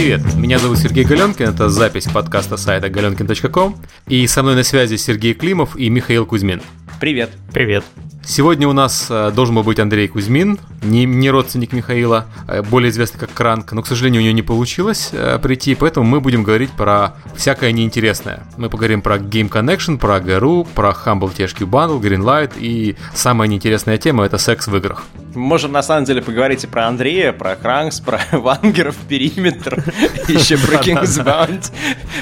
Привет, меня зовут Сергей Галенкин, это запись подкаста сайта galenkin.com, и со мной на связи Сергей Климов и Михаил Кузьмин. Привет. Привет. Сегодня у нас э, должен был быть Андрей Кузьмин, не, не родственник Михаила, э, более известный как Кранк, но, к сожалению, у него не получилось э, прийти, поэтому мы будем говорить про всякое неинтересное. Мы поговорим про Game Connection, про GRU, про Humble THQ Bundle, Greenlight и самая неинтересная тема — это секс в играх. Мы можем на самом деле поговорить и про Андрея, про Кранкс, про Вангеров, Периметр, еще про King's Bound,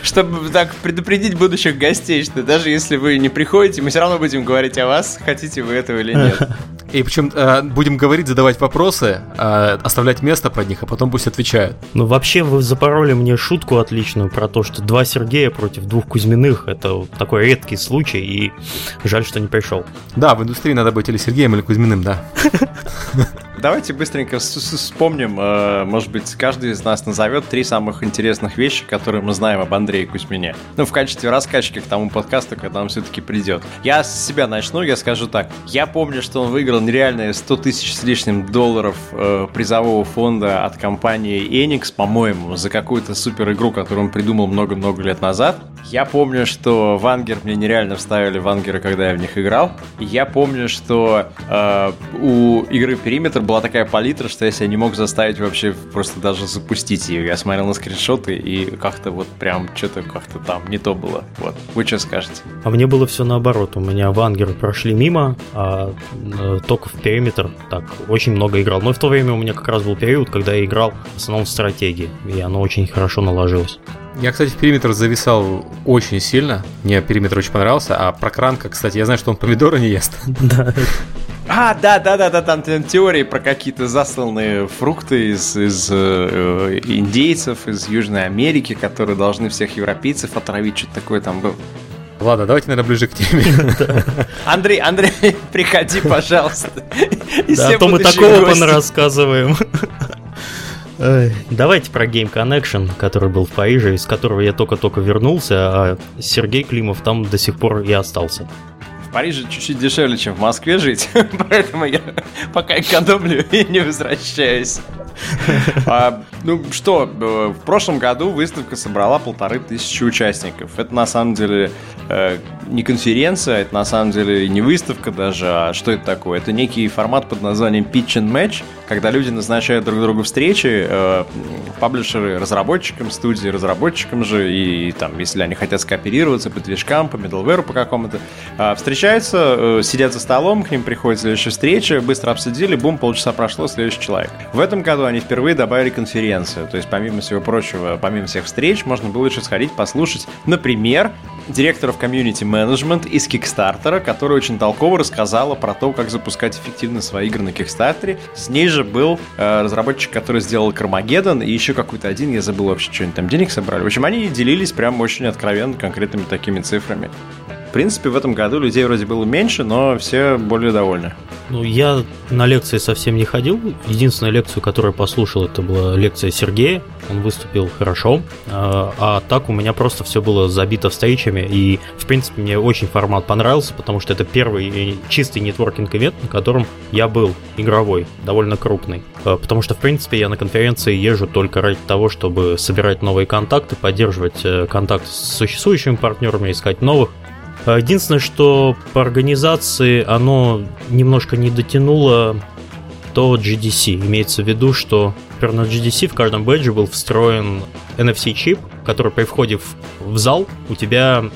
чтобы так предупредить будущих гостей, что даже если вы не приходите, мы все равно будем говорить о вас, хотите вы этого или нет. И причем э, будем говорить, задавать вопросы, э, оставлять место под них, а потом пусть отвечают. Ну, вообще, вы запороли мне шутку отличную про то, что два Сергея против двух Кузьминых. Это вот такой редкий случай, и жаль, что не пришел. Да, в индустрии надо быть или Сергеем, или Кузьминым, да. Давайте быстренько вспомним, э, может быть, каждый из нас назовет три самых интересных вещи, которые мы знаем об Андрее Кузьмине. Ну, в качестве раскачки к тому подкасту, когда он все-таки придет. Я с себя начну, я скажу так. Я помню, что он выиграл нереальные 100 тысяч с лишним долларов э, призового фонда от компании Enix, по-моему, за какую-то супер игру, которую он придумал много-много лет назад. Я помню, что Вангер мне нереально вставили Вангеры, когда я в них играл. Я помню, что э, у игры Периметр была такая палитра, что я себя не мог заставить вообще просто даже запустить ее. Я смотрел на скриншоты и как-то вот прям что-то как-то там не то было. Вот. Вы что скажете? А мне было все наоборот. У меня вангеры прошли мимо, а э, только в периметр так очень много играл. Но в то время у меня как раз был период, когда я играл в основном в стратегии, и оно очень хорошо наложилось. Я, кстати, в периметр зависал очень сильно. Мне периметр очень понравился. А про Кранка, кстати, я знаю, что он помидоры не ест. Да. А, да, да, да, да, там, там теории про какие-то засланные фрукты из, из э, индейцев, из Южной Америки, которые должны всех европейцев отравить, что-то такое там было. Ладно, давайте, наверное, ближе к теме. Андрей, Андрей, приходи, пожалуйста. Да, а то мы такого рассказываем. Давайте про Game Connection, который был в Париже, из которого я только-только вернулся, а Сергей Климов там до сих пор и остался. В Париже чуть-чуть дешевле, чем в Москве жить, поэтому я пока экономлю и не возвращаюсь. А, ну что, э, в прошлом году выставка собрала полторы тысячи участников. Это на самом деле э, не конференция, это на самом деле не выставка даже, а что это такое? Это некий формат под названием Pitch and Match, когда люди назначают друг другу встречи, э, паблишеры разработчикам, студии разработчикам же, и, и там, если они хотят скооперироваться по движкам, по middleware по какому-то, э, встречаются, э, сидят за столом, к ним приходит следующая встреча, быстро обсудили, бум, полчаса прошло, следующий человек. В этом году они впервые добавили конференцию. То есть, помимо всего прочего, помимо всех встреч, можно было еще сходить, послушать, например, директоров комьюнити менеджмент из Кикстартера, которая очень толково рассказала про то, как запускать эффективно свои игры на Кикстартере. С ней же был э, разработчик, который сделал Кармагеддон, и еще какой-то один, я забыл вообще, что они там денег собрали. В общем, они делились прям очень откровенно конкретными такими цифрами. В принципе, в этом году людей вроде было меньше, но все более довольны. Ну, я на лекции совсем не ходил. Единственную лекцию, которую послушал, это была лекция Сергея. Он выступил хорошо. А, а так у меня просто все было забито встречами. И, в принципе, мне очень формат понравился, потому что это первый чистый нетворкинг-ивент, на котором я был игровой, довольно крупный. А, потому что, в принципе, я на конференции езжу только ради того, чтобы собирать новые контакты, поддерживать э, контакт с существующими партнерами, искать новых. А единственное, что по организации оно немножко не дотянуло до GDC. Имеется в виду, что, например, на GDC в каждом бэджи был встроен NFC-чип, который при входе в зал у тебя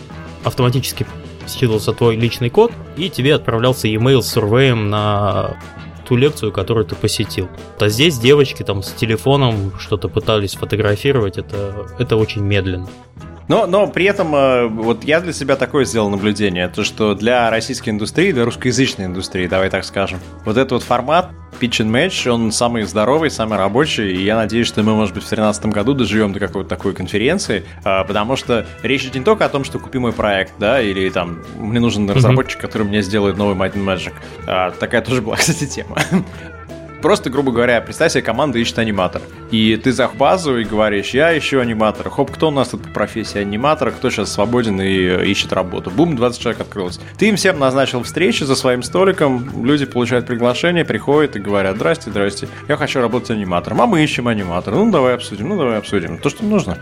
автоматически считывался твой личный код, и тебе отправлялся email с сурвеем на ту лекцию, которую ты посетил. А здесь девочки там с телефоном что-то пытались фотографировать, это, это очень медленно. Но, но при этом э, вот я для себя такое сделал наблюдение, то что для российской индустрии, для русскоязычной индустрии, давай так скажем, вот этот вот формат Pitch and Match, он самый здоровый, самый рабочий, и я надеюсь, что мы, может быть, в 2013 году доживем до какой-то такой конференции, э, потому что речь идет не только о том, что купи мой проект, да, или там мне нужен разработчик, который мне сделает новый Might and Magic. А, такая тоже была, кстати, тема. Просто, грубо говоря, представь себе, команда ищет аниматор. И ты за базу и говоришь, я ищу аниматора. Хоп, кто у нас тут по профессии аниматора, кто сейчас свободен и э, ищет работу. Бум, 20 человек открылось. Ты им всем назначил встречу за своим столиком, люди получают приглашение, приходят и говорят, здрасте, здрасте, я хочу работать аниматором, а мы ищем аниматора. Ну, давай обсудим, ну, давай обсудим. То, что нужно.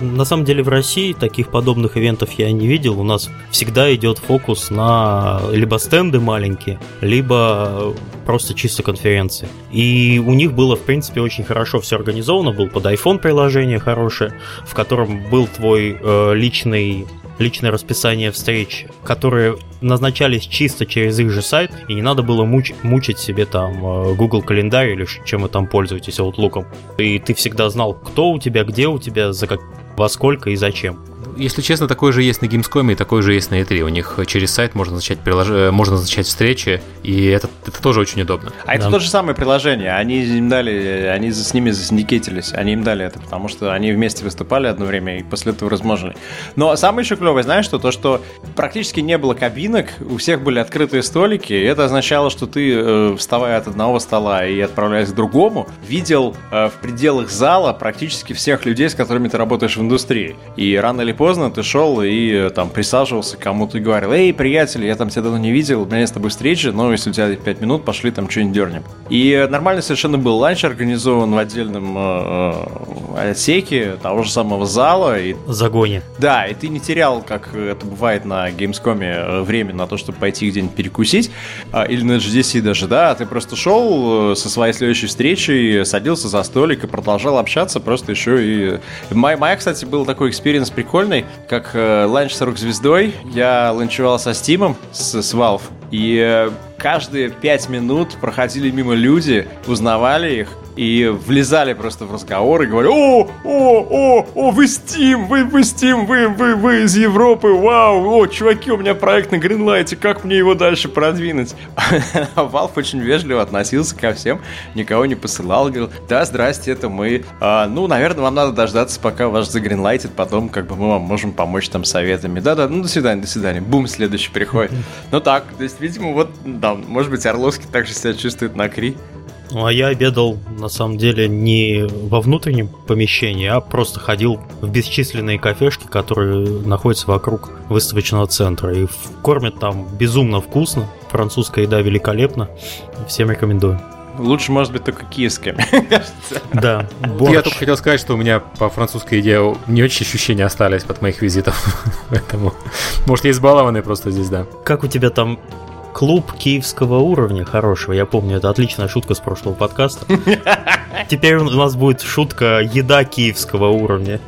На самом деле в России таких подобных ивентов я не видел. У нас всегда идет фокус на либо стенды маленькие, либо просто чисто конференции. И у них было, в принципе, очень хорошо все организовано. Был под iPhone приложение хорошее, в котором был твой э, личный личное расписание встреч, которые назначались чисто через их же сайт, и не надо было муч- мучить себе там э, Google календарь или чем вы там пользуетесь, Outlook. И ты всегда знал, кто у тебя, где у тебя, за как, во сколько и зачем. Если честно, такой же есть на Gamescom и такой же есть на E3. У них через сайт можно назначать, прилож... Э, можно назначать встречи, и это, это тоже очень удобно. А это то же самое приложение. Они им дали, они с ними засиндикетились. Они им дали это, потому что они вместе выступали одно время и после этого размножили. Но самое еще клевое, знаешь, что то, что практически не было кабинок, у всех были открытые столики, и это означало, что ты, э, вставая от одного стола и отправляясь к другому, видел э, в пределах зала практически всех людей, с которыми ты работаешь в индустрии. И рано или поздно ты шел и э, там присаживался к кому-то и говорил, эй, приятель, я там тебя давно не видел, у меня с тобой встреча, но если у тебя 5 минут, пошли там что-нибудь дернем. И нормально совершенно был ланч организован в отдельном э, э, отсеке того же самого зала. И... Загоне. Да, и ты не терял, как это бывает на Gamescom, э, время на то, чтобы пойти где-нибудь перекусить, э, или на GDC даже, да, ты просто шел со своей следующей встречей, садился за столик и продолжал общаться, просто еще и... Моя, моя кстати, был такой experience прикольный, прикольный, как э, ланч с рок-звездой. Я ланчевал со Steam ом, с, с Valve, и э, каждые пять минут проходили мимо люди, узнавали их, и влезали просто в разговор и говорили, о, о, о, о, вы Steam, вы, вы Steam, вы, вы, вы из Европы, вау, о, чуваки, у меня проект на Greenlight, как мне его дальше продвинуть? А Valve очень вежливо относился ко всем, никого не посылал, говорил, да, здрасте, это мы, а, ну, наверное, вам надо дождаться, пока ваш загринлайтит, потом, как бы, мы вам можем помочь там советами, да-да, ну, до свидания, до свидания, бум, следующий приходит. Ну, так, то есть, видимо, вот, да, может быть, Орловский также себя чувствует на Кри. Ну, а я обедал, на самом деле, не во внутреннем помещении, а просто ходил в бесчисленные кафешки, которые находятся вокруг выставочного центра. И кормят там безумно вкусно. Французская еда великолепна. Всем рекомендую. Лучше, может быть, только киевская, Да, борщ. Я только хотел сказать, что у меня по французской еде не очень ощущения остались от моих визитов. Поэтому, может, я избалованный просто здесь, да. Как у тебя там клуб киевского уровня хорошего. Я помню, это отличная шутка с прошлого подкаста. Теперь у нас будет шутка еда киевского уровня.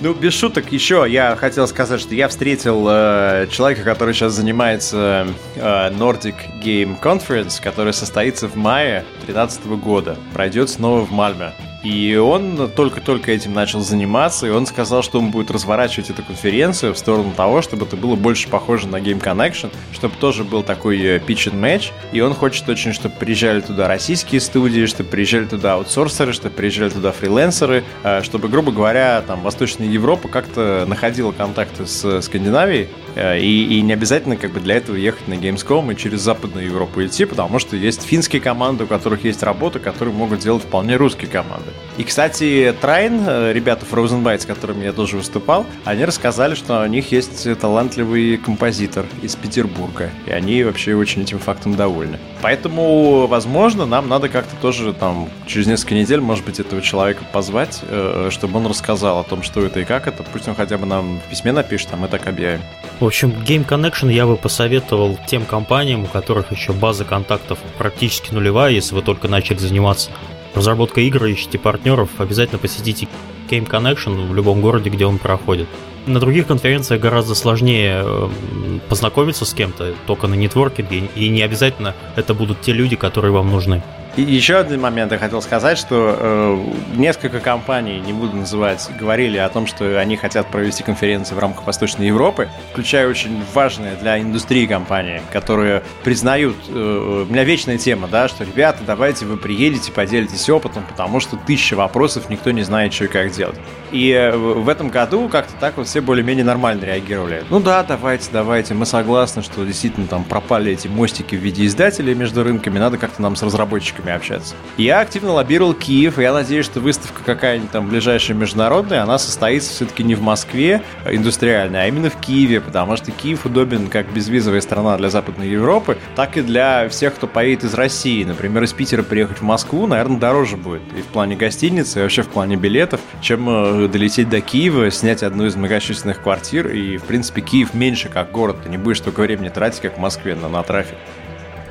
Ну, без шуток, еще я хотел сказать, что я встретил э, человека, который сейчас занимается э, Nordic Game Conference, который состоится в мае 2013 года. Пройдет снова в Мальме. И он только-только этим начал заниматься, и он сказал, что он будет разворачивать эту конференцию в сторону того, чтобы это было больше похоже на Game Connection, чтобы тоже был такой э, pitch and match, и он хочет очень, чтобы приезжали туда российские студии, чтобы приезжали туда аутсорсеры, чтобы приезжали туда фрилансеры, э, чтобы, грубо говоря, там Восточная Европа как-то находила контакты с Скандинавией, э, и, и не обязательно как бы для этого ехать на Gamescom и через Западную Европу идти, потому что есть финские команды, у которых есть работа, которые могут делать вполне русские команды. И, кстати, Трайн, э, ребята Frozen Byte, с которыми я тоже выступал, они рассказали, что у них есть талантливый композитор из Петербурга. И они вообще очень этим фактом довольны. Поэтому, возможно, нам надо как-то тоже там через несколько недель, может быть, этого человека позвать, э, чтобы он рассказал о том, что это и как это. Пусть он хотя бы нам в письме напишет, а мы так объявим. Общем, Game Connection я бы посоветовал тем компаниям, у которых еще база контактов практически нулевая, если вы только начали заниматься разработка игр, ищите партнеров, обязательно посетите Game Connection в любом городе, где он проходит. На других конференциях гораздо сложнее эм, познакомиться с кем-то, только на нетворкинге, и не обязательно это будут те люди, которые вам нужны. И еще один момент я хотел сказать, что э, несколько компаний, не буду называть, говорили о том, что они хотят провести конференции в рамках Восточной Европы, включая очень важные для индустрии компании, которые признают, э, у меня вечная тема, да, что, ребята, давайте вы приедете, поделитесь опытом, потому что тысяча вопросов, никто не знает, что и как делать. И э, в этом году как-то так вот все более-менее нормально реагировали. Ну да, давайте, давайте, мы согласны, что действительно там пропали эти мостики в виде издателей между рынками, надо как-то нам с разработчиками игроками общаться. Я активно лоббировал Киев, и я надеюсь, что выставка какая-нибудь там ближайшая международная, она состоится все-таки не в Москве э, индустриальной, а именно в Киеве, потому что Киев удобен как безвизовая страна для Западной Европы, так и для всех, кто поедет из России. Например, из Питера приехать в Москву, наверное, дороже будет и в плане гостиницы, и вообще в плане билетов, чем э, долететь до Киева, снять одну из многочисленных квартир, и, в принципе, Киев меньше как город, ты не будешь столько времени тратить, как в Москве на, на трафик.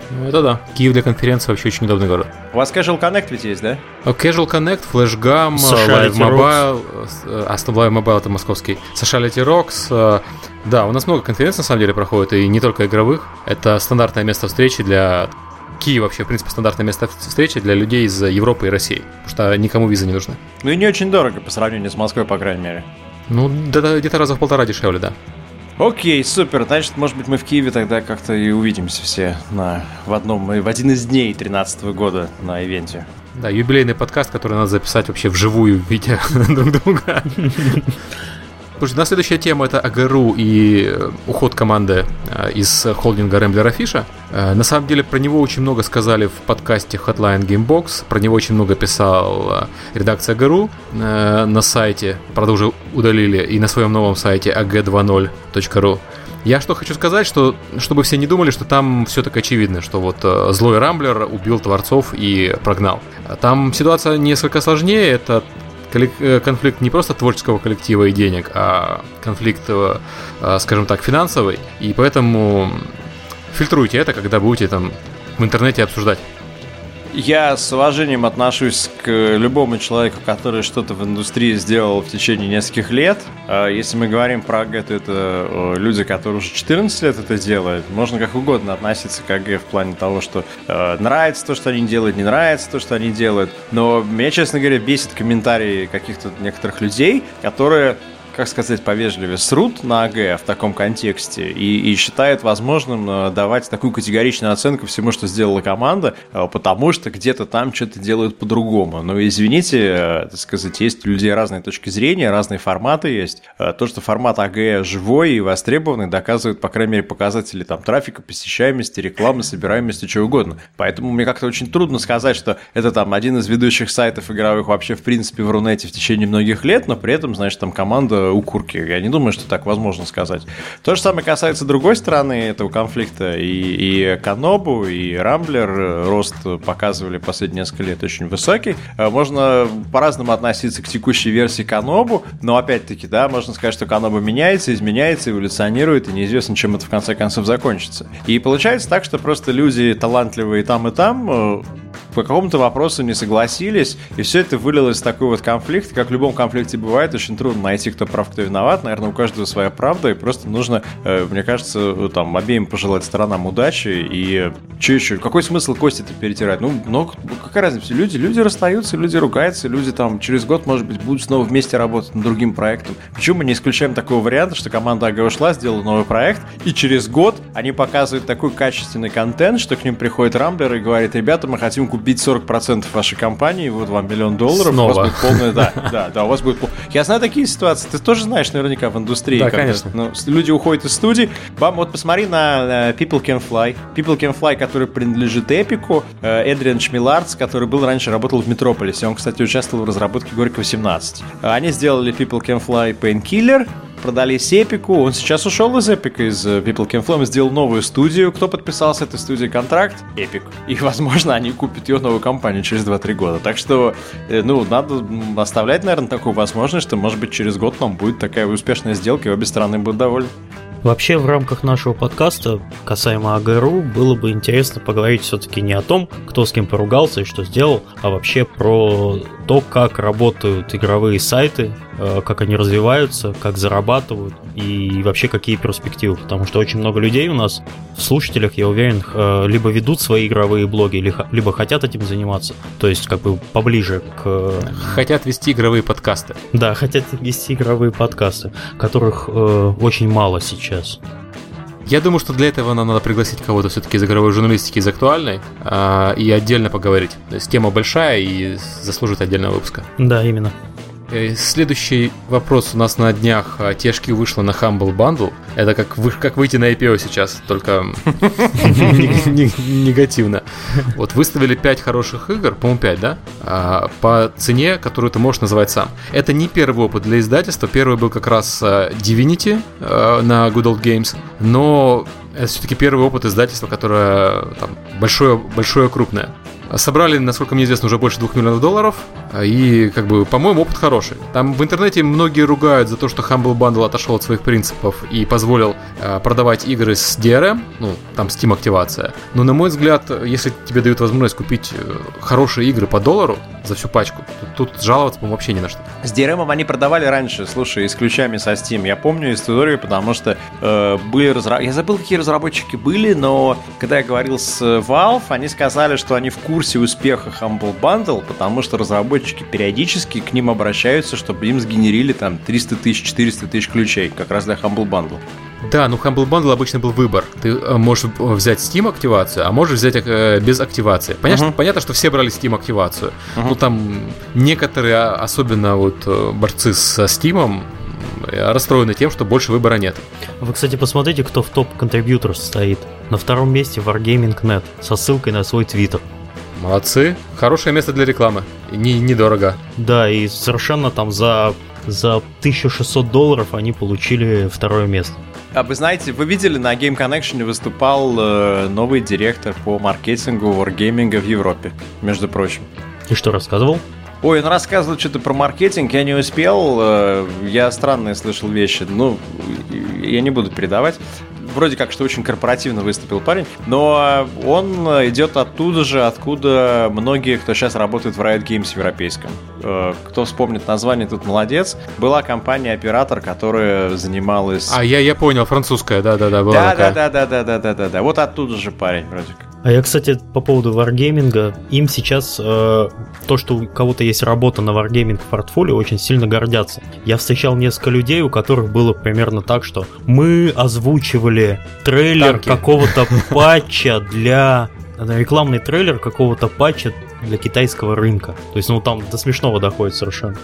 Ну, это да. Киев для конференции вообще очень удобный город. У вас Casual Connect ведь есть, да? Casual Connect, FlashGam, Live Mobile, Aston Live Mobile это московский, Sociality Rocks. Да, у нас много конференций на самом деле проходит, и не только игровых. Это стандартное место встречи для Киев вообще, в принципе, стандартное место встречи для людей из Европы и России, потому что никому визы не нужны. Ну и не очень дорого по сравнению с Москвой, по крайней мере. Ну, где-то раза в полтора дешевле, да. Окей, супер. Значит, может быть, мы в Киеве тогда как-то и увидимся все на, в одном, в один из дней 2013 года на ивенте. Да, юбилейный подкаст, который надо записать вообще вживую, видя друг друга. Слушай, на следующая тема это АГРУ и э, уход команды э, из холдинга Рэмблера Фиша. Э, на самом деле про него очень много сказали в подкасте Hotline Gamebox, про него очень много писал редакция АГРУ на сайте, правда уже удалили, и на своем новом сайте ag20.ru. Я что хочу сказать, что чтобы все не думали, что там все так очевидно, что вот злой Рамблер убил творцов и прогнал. Там ситуация несколько сложнее, это Э, конфликт не просто творческого коллектива и денег, а конфликт, э, э, скажем так, финансовый. И поэтому фильтруйте это, когда будете там в интернете обсуждать. Я с уважением отношусь к любому человеку, который что-то в индустрии сделал в течение нескольких лет. А если мы говорим про АГ, то это люди, которые уже 14 лет это делают. Можно как угодно относиться к АГ в плане того, что э, нравится то, что они делают, не нравится то, что они делают. Но меня, честно говоря, бесит комментарии каких-то некоторых людей, которые как сказать повежливее, срут на АГ в таком контексте и, и считают возможным э, давать такую категоричную оценку всему, что сделала команда, э, потому что где-то там что-то делают по-другому. Но извините, э, так сказать, есть у людей разные точки зрения, разные форматы есть. То, что формат АГ живой и востребованный, доказывает, по крайней мере, показатели там трафика, посещаемости, рекламы, собираемости, чего угодно. Поэтому мне как-то очень трудно сказать, что это там один из ведущих сайтов игровых вообще в принципе в Рунете в течение многих лет, но при этом, значит, там команда у курки. Я не думаю, что так возможно сказать. То же самое касается другой стороны этого конфликта. И, и Канобу, и Рамблер рост показывали последние несколько лет очень высокий. Э, можно по-разному относиться к текущей версии Канобу, но опять-таки, да, можно сказать, что Канобу меняется, изменяется, эволюционирует, и неизвестно, чем это в конце концов закончится. И получается так, что просто люди талантливые там и там э, по какому-то вопросу не согласились, и все это вылилось в такой вот конфликт. Как в любом конфликте бывает, очень трудно найти, кто прав, кто виноват. Наверное, у каждого своя правда, и просто нужно, э, мне кажется, там, обеим пожелать сторонам удачи. И что еще? Какой смысл кости это перетирать? Ну, но какая разница? Люди, люди расстаются, люди ругаются, люди там через год, может быть, будут снова вместе работать над другим проектом. Почему мы не исключаем такого варианта, что команда АГ ушла, сделала новый проект, и через год они показывают такой качественный контент, что к ним приходит Рамблер и говорит, ребята, мы хотим купить купить 40% вашей компании, вот вам миллион долларов, Снова. у вас будет полная, да, да, да, у вас будет Я знаю такие ситуации, ты тоже знаешь наверняка в индустрии. Да, конечно. Ну, люди уходят из студии, вам, вот посмотри на People Can Fly, People Can Fly, который принадлежит Эпику, э, Эдриан Шмилардс, который был раньше, работал в Метрополисе, он, кстати, участвовал в разработке Горько 18. Они сделали People Can Fly Painkiller, продались Эпику, он сейчас ушел из Эпика, из э, People Can Fly, сделал новую студию. Кто подписал с этой студией контракт? Эпик. И, возможно, они купят ее новую компанию через 2-3 года. Так что, э, ну, надо оставлять, наверное, такую возможность, что, может быть, через год нам будет такая успешная сделка, и обе стороны будут довольны. Вообще, в рамках нашего подкаста касаемо АГРУ было бы интересно поговорить все-таки не о том, кто с кем поругался и что сделал, а вообще про то, как работают игровые сайты, Э, как они развиваются, как зарабатывают и вообще какие перспективы. Потому что очень много людей у нас в слушателях, я уверен, э, либо ведут свои игровые блоги, либо хотят этим заниматься. То есть как бы поближе к... Хотят вести игровые подкасты. Да, хотят вести игровые подкасты, которых э, очень мало сейчас. Я думаю, что для этого нам надо пригласить кого-то все-таки из игровой журналистики, из актуальной, э, и отдельно поговорить. То есть тема большая и заслужит отдельного выпуска. Да, именно. Э, следующий вопрос у нас на днях. А, Тешки вышла на Humble Bundle. Это как, вы, как выйти на IPO сейчас, только негативно. Вот выставили 5 хороших игр, по-моему, 5, да? А, по цене, которую ты можешь называть сам. Это не первый опыт для издательства. Первый был как раз а, Divinity на Good Old Games. Но это все-таки первый опыт издательства, которое большое, большое крупное. Собрали, насколько мне известно, уже больше 2 миллионов долларов. И, как бы, по-моему, опыт хороший. Там в интернете многие ругают за то, что Humble Bundle отошел от своих принципов и позволил э, продавать игры с DRM, ну, там Steam активация. Но, на мой взгляд, если тебе дают возможность купить э, хорошие игры по доллару за всю пачку, тут, тут жаловаться, по вообще ни на что. С DRM они продавали раньше, слушай, с ключами со Steam. Я помню историю, потому что э, были разработчики... Я забыл, какие разработчики были, но когда я говорил с Valve, они сказали, что они в курсе успеха Humble Bundle, потому что разработчики периодически к ним обращаются, чтобы им сгенерили там 300 тысяч, 400 тысяч ключей, как раз для Humble Bundle. Да, ну Humble Bundle обычно был выбор. Ты э, можешь взять Steam активацию, а можешь взять э, без активации. Понятно, uh-huh. понятно, что все брали Steam активацию. Uh-huh. Ну там некоторые, а, особенно вот э, борцы со Steam, расстроены тем, что больше выбора нет. Вы, кстати, посмотрите, кто в топ-контрибьютор стоит. На втором месте Wargaming.net со ссылкой на свой твиттер. Молодцы. Хорошее место для рекламы. Не, недорого. Да, и совершенно там за, за 1600 долларов они получили второе место. А вы знаете, вы видели, на Game Connection выступал э, новый директор по маркетингу Wargaming в Европе, между прочим. И что рассказывал? Ой, он рассказывал что-то про маркетинг, я не успел, э, я странные слышал вещи, ну, я не буду передавать вроде как, что очень корпоративно выступил парень, но он идет оттуда же, откуда многие, кто сейчас работает в Riot Games европейском. Э, кто вспомнит название, тут молодец. Была компания-оператор, которая занималась... А, я, я понял, французская, да-да-да, была да, такая. Да-да-да-да-да-да-да. Вот оттуда же парень, вроде как. А я, кстати, по поводу Wargaming, им сейчас э, то, что у кого-то есть работа на Wargaming в портфолио, очень сильно гордятся. Я встречал несколько людей, у которых было примерно так, что мы озвучивали трейлер какого-то патча для рекламный трейлер какого-то патча для китайского рынка. То есть, ну, там до смешного доходит совершенно.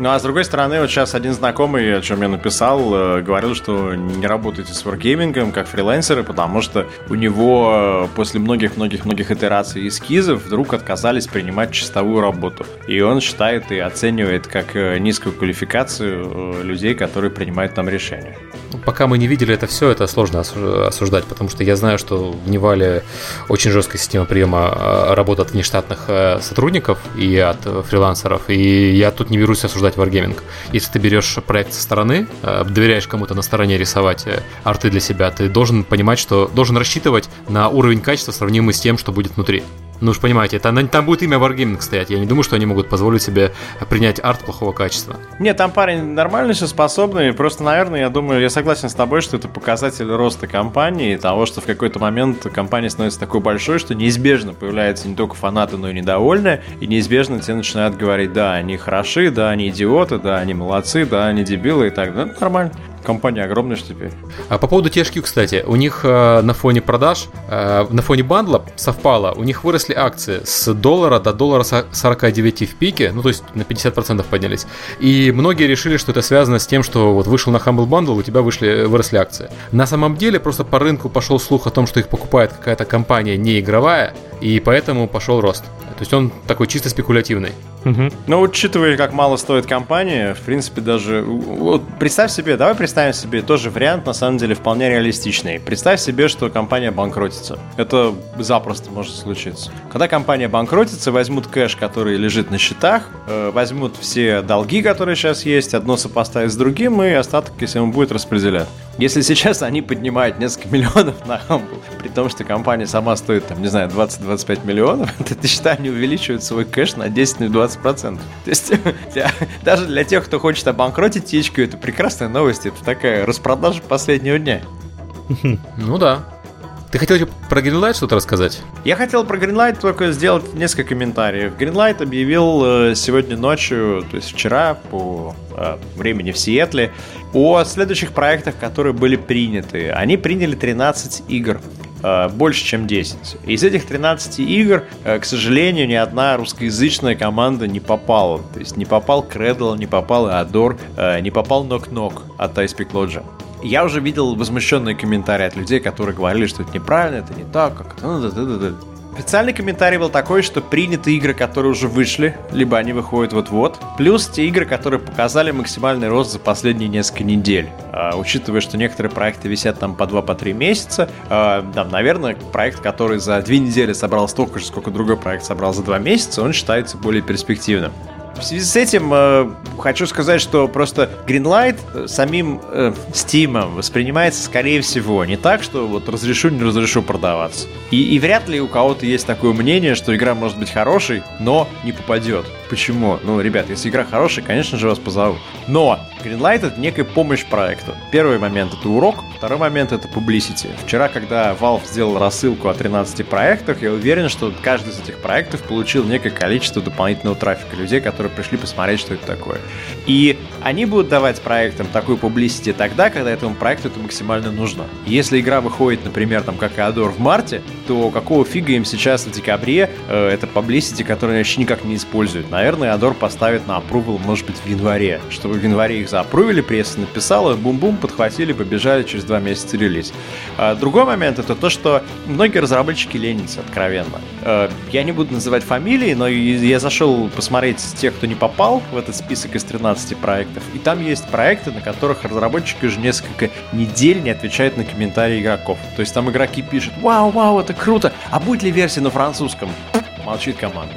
Ну, а с другой стороны, вот сейчас один знакомый, о чем я написал, э, говорил, что не работайте с Wargaming как фрилансеры, потому что у него э, после многих-многих-многих итераций и эскизов вдруг отказались принимать чистовую работу. И он считает и оценивает как э, низкую квалификацию людей, которые принимают там решения. Пока мы не видели это все, это сложно осуждать, потому что я знаю, что в Невале очень жесткая система приема работы от внештатных сотрудников и от фрилансеров, и я тут не берусь осуждать создать Wargaming. Если ты берешь проект со стороны, э, доверяешь кому-то на стороне рисовать э, арты для себя, ты должен понимать, что должен рассчитывать на уровень качества, сравнимый с тем, что будет внутри. Ну уж понимаете, это, там будет имя Wargaming стоять. Я не думаю, что они могут позволить себе принять арт плохого качества. Нет, там парень нормально все способный. Просто, наверное, я думаю, я согласен с тобой, что это показатель роста компании, того, что в какой-то момент компания становится такой большой, что неизбежно появляются не только фанаты, но и недовольные, и неизбежно тебе начинают говорить, да, они хороши, да, они идиоты, да, они молодцы, да, они дебилы и так далее. Ну, нормально. Компания огромная же теперь. А по поводу THQ, кстати, у них э, на фоне продаж, э, на фоне бандла совпало, у них выросли акции с доллара до доллара 49 в пике, ну то есть на 50% поднялись. И многие решили, что это связано с тем, что вот вышел на Humble Bundle, у тебя вышли, выросли акции. На самом деле просто по рынку пошел слух о том, что их покупает какая-то компания не игровая, и поэтому пошел рост. То есть он такой чисто спекулятивный. Угу. Но учитывая, как мало стоит компания, в принципе, даже... Вот представь себе, давай представим себе тоже вариант, на самом деле, вполне реалистичный. Представь себе, что компания банкротится. Это запросто может случиться. Когда компания банкротится, возьмут кэш, который лежит на счетах, э, возьмут все долги, которые сейчас есть, одно сопоставят с другим, и остаток, если ему будет, распределять. Если сейчас они поднимают несколько миллионов на Humble, при том, что компания сама стоит, там, не знаю, 20-25 миллионов, то ты считай, они увеличивают свой кэш на 10-20%. То есть для, даже для тех, кто хочет обанкротить THQ, это прекрасная новость, это такая распродажа последнего дня. Ну да. Ты хотел про Greenlight что-то рассказать? Я хотел про Greenlight только сделать несколько комментариев. Greenlight объявил э, сегодня ночью, то есть вчера по э, времени в Сиэтле, о следующих проектах, которые были приняты. Они приняли 13 игр. э, больше, чем 10. Из этих 13 игр, к сожалению, ни одна русскоязычная команда не попала. То есть не попал Кредл, не попал Адор, не попал Нок-Нок от Ice Peak Lodge. Я уже видел возмущенные комментарии от людей, которые говорили, что это неправильно, это не так, как это. Официальный комментарий был такой, что приняты игры, которые уже вышли, либо они выходят вот-вот, плюс те игры, которые показали максимальный рост за последние несколько недель. А, учитывая, что некоторые проекты висят там по 2-3 по месяца, а, там, наверное, проект, который за 2 недели собрал столько же, сколько другой проект собрал за 2 месяца, он считается более перспективным. В связи с этим э, хочу сказать, что просто Greenlight э, самим э, Steam воспринимается, скорее всего, не так, что вот разрешу, не разрешу продаваться. И, и вряд ли у кого-то есть такое мнение, что игра может быть хорошей, но не попадет. Почему? Ну, ребят, если игра хорошая, конечно же, вас позовут. Но Greenlight это некая помощь проекту. Первый момент это урок, второй момент это publicity. Вчера, когда Valve сделал рассылку о 13 проектах, я уверен, что каждый из этих проектов получил некое количество дополнительного трафика людей, которые пришли посмотреть, что это такое. И они будут давать проектам такую publicity тогда, когда этому проекту это максимально нужно. Если игра выходит, например, там как Адор в марте, то какого фига им сейчас в декабре э, это publicity, которую вообще никак не используют. Наверное, Адор поставит на approval, может быть, в январе, чтобы в январе их заапрувили, пресса написала, бум-бум, подхватили, побежали, через два месяца релиз. А другой момент это то, что многие разработчики ленятся, откровенно. Э, я не буду называть фамилии, но я зашел посмотреть тех, кто не попал в этот список из 13 проектов, и там есть проекты, на которых разработчики уже несколько недель не отвечают на комментарии игроков. То есть там игроки пишут, вау, вау, это круто, а будет ли версия на французском? Молчит команда.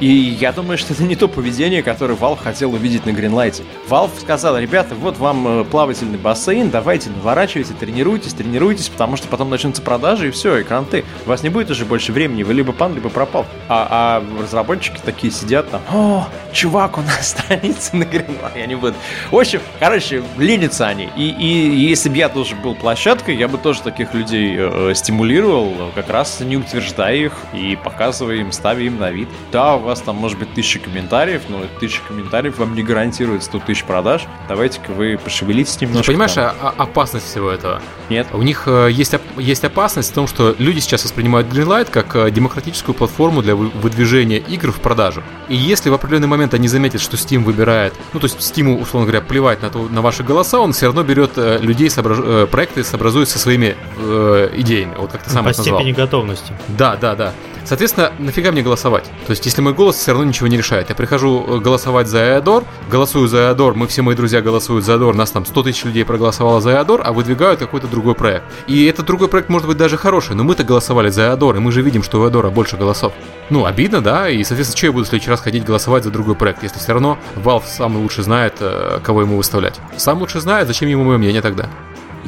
И я думаю, что это не то поведение, которое Valve хотел увидеть на Гринлайте. Valve сказал, ребята, вот вам э, плавательный бассейн, давайте наворачивайте, тренируйтесь, тренируйтесь, потому что потом начнутся продажи и все, и кранты. У вас не будет уже больше времени, вы либо пан, либо пропал. А, а разработчики такие сидят там, о, чувак, у нас страница на Гринлайте, я не буду. В общем, короче, ленятся они. И, и, и если бы я тоже был площадкой, я бы тоже таких людей э, стимулировал, как раз не утверждая их и показывая им ставя им на вид. Да, у вас там может быть тысяча комментариев, но тысяча комментариев вам не гарантирует 100 тысяч продаж. Давайте-ка вы пошевелитесь немножко. Ты понимаешь там. А, опасность всего этого? Нет. У них э, есть, есть опасность в том, что люди сейчас воспринимают Greenlight как э, демократическую платформу для выдвижения игр в продажу. И если в определенный момент они заметят, что Steam выбирает, ну то есть Steam, условно говоря, плевать на, то, на ваши голоса, он все равно берет э, людей, соображ... проекты сообразует со своими э, идеями. Вот как ты сам По это назвал. степени готовности. Да, да, да. Соответственно, нафига мне голосовать? То есть, если мой голос все равно ничего не решает. Я прихожу э, голосовать за Эодор, голосую за Эодор, мы все мои друзья голосуют за Эодор, нас там 100 тысяч людей проголосовало за Эодор, а выдвигают какой-то другой проект. И этот другой проект может быть даже хороший, но мы-то голосовали за Эодор, и мы же видим, что у Эодора больше голосов. Ну, обидно, да, и, соответственно, что я буду в следующий раз ходить голосовать за другой проект, если все равно Valve самый лучше знает, э, кого ему выставлять. Сам лучше знает, зачем ему мое мнение тогда?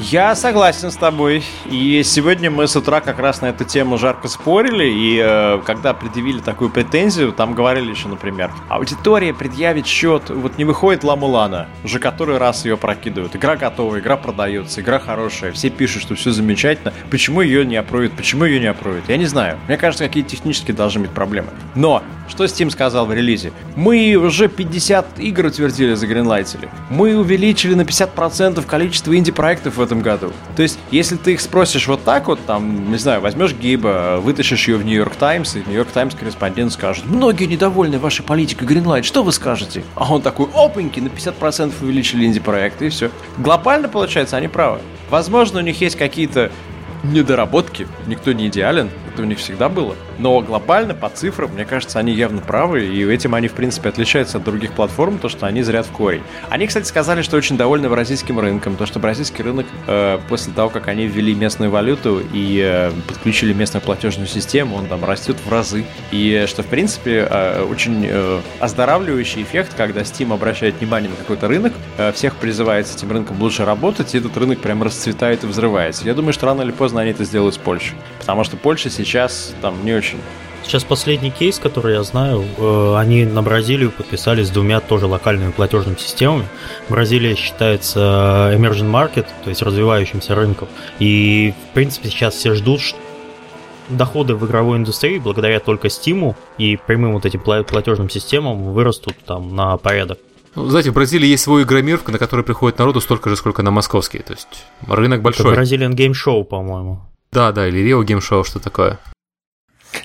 Я согласен с тобой. И сегодня мы с утра как раз на эту тему жарко спорили. И э, когда предъявили такую претензию, там говорили еще, например, аудитория предъявит счет, вот не выходит Ламулана, уже который раз ее прокидывают. Игра готова, игра продается, игра хорошая, все пишут, что все замечательно. Почему ее не опровят, почему ее не опровят? Я не знаю. Мне кажется, какие технические должны быть проблемы. Но, что Steam сказал в релизе? Мы уже 50 игр утвердили, за загринлайтили. Мы увеличили на 50% количество инди-проектов в этом году. То есть, если ты их спросишь вот так вот, там, не знаю, возьмешь Гиба, вытащишь ее в Нью-Йорк Таймс, и Нью-Йорк Таймс корреспондент скажет, многие недовольны вашей политикой Greenlight, что вы скажете? А он такой, опаньки, на 50% увеличили инди-проекты, и все. Глобально, получается, они правы. Возможно, у них есть какие-то недоработки, никто не идеален, это у них всегда было. Но глобально, по цифрам, мне кажется, они явно правы, и этим они, в принципе, отличаются от других платформ, то, что они зрят в корень. Они, кстати, сказали, что очень довольны бразильским рынком, то, что бразильский рынок э, после того, как они ввели местную валюту и э, подключили местную платежную систему, он там растет в разы. И что, в принципе, э, очень э, оздоравливающий эффект, когда Steam обращает внимание на какой-то рынок, э, всех призывает с этим рынком лучше работать, и этот рынок прям расцветает и взрывается. Я думаю, что рано или поздно они это сделают с Польшей. Потому что Польша сейчас там не очень Сейчас последний кейс, который я знаю, э, они на Бразилию подписались с двумя тоже локальными платежными системами. Бразилия считается emerging market, то есть развивающимся рынком. И, в принципе, сейчас все ждут, что доходы в игровой индустрии благодаря только Steam и прямым вот этим платежным системам вырастут там на порядок. Ну, знаете, в Бразилии есть свой игромир, на который приходит народу столько же, сколько на московский. То есть рынок большой. Это Brazilian Game Show, по-моему. Да, да, или Rio Game Show, что такое.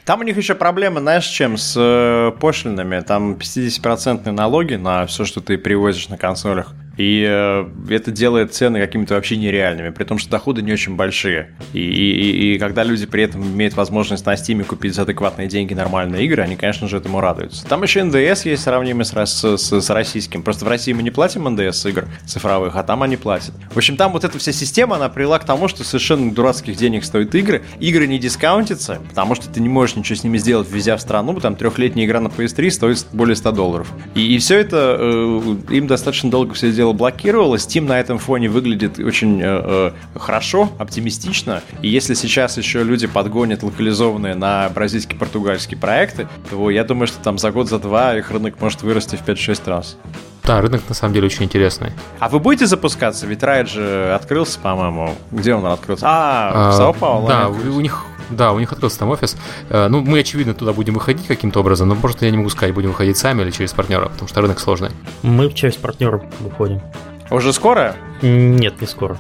Там у них еще проблема, знаешь, чем с э, пошлинами. Там 50% налоги на все, что ты привозишь на консолях. И э, это делает цены какими-то вообще нереальными, при том, что доходы не очень большие. И, и, и когда люди при этом имеют возможность на Steam купить за адекватные деньги нормальные игры, они, конечно же, этому радуются. Там еще НДС есть сравнимый с, с, с, российским. Просто в России мы не платим НДС игр цифровых, а там они платят. В общем, там вот эта вся система, она привела к тому, что совершенно дурацких денег стоят игры. Игры не дискаунтятся, потому что ты не можешь ничего с ними сделать, везя в страну. Там трехлетняя игра на PS3 стоит более 100 долларов. И, и все это э, им достаточно долго все дело блокировалось. Steam на этом фоне выглядит очень э, э, хорошо, оптимистично. И если сейчас еще люди подгонят локализованные на бразильские-португальские проекты, то я думаю, что там за год, за два их рынок может вырасти в 5-6 раз. Да, рынок на самом деле очень интересный. А вы будете запускаться? Ведь райд же открылся, по-моему. Где он открылся? А, в Сан-Пауло. Да, у них да, у них открылся там офис. Э, ну, мы, очевидно, туда будем выходить каким-то образом, но просто я не могу сказать, будем выходить сами или через партнера, потому что рынок сложный. Мы через партнера выходим. Уже скоро? Нет, не скоро.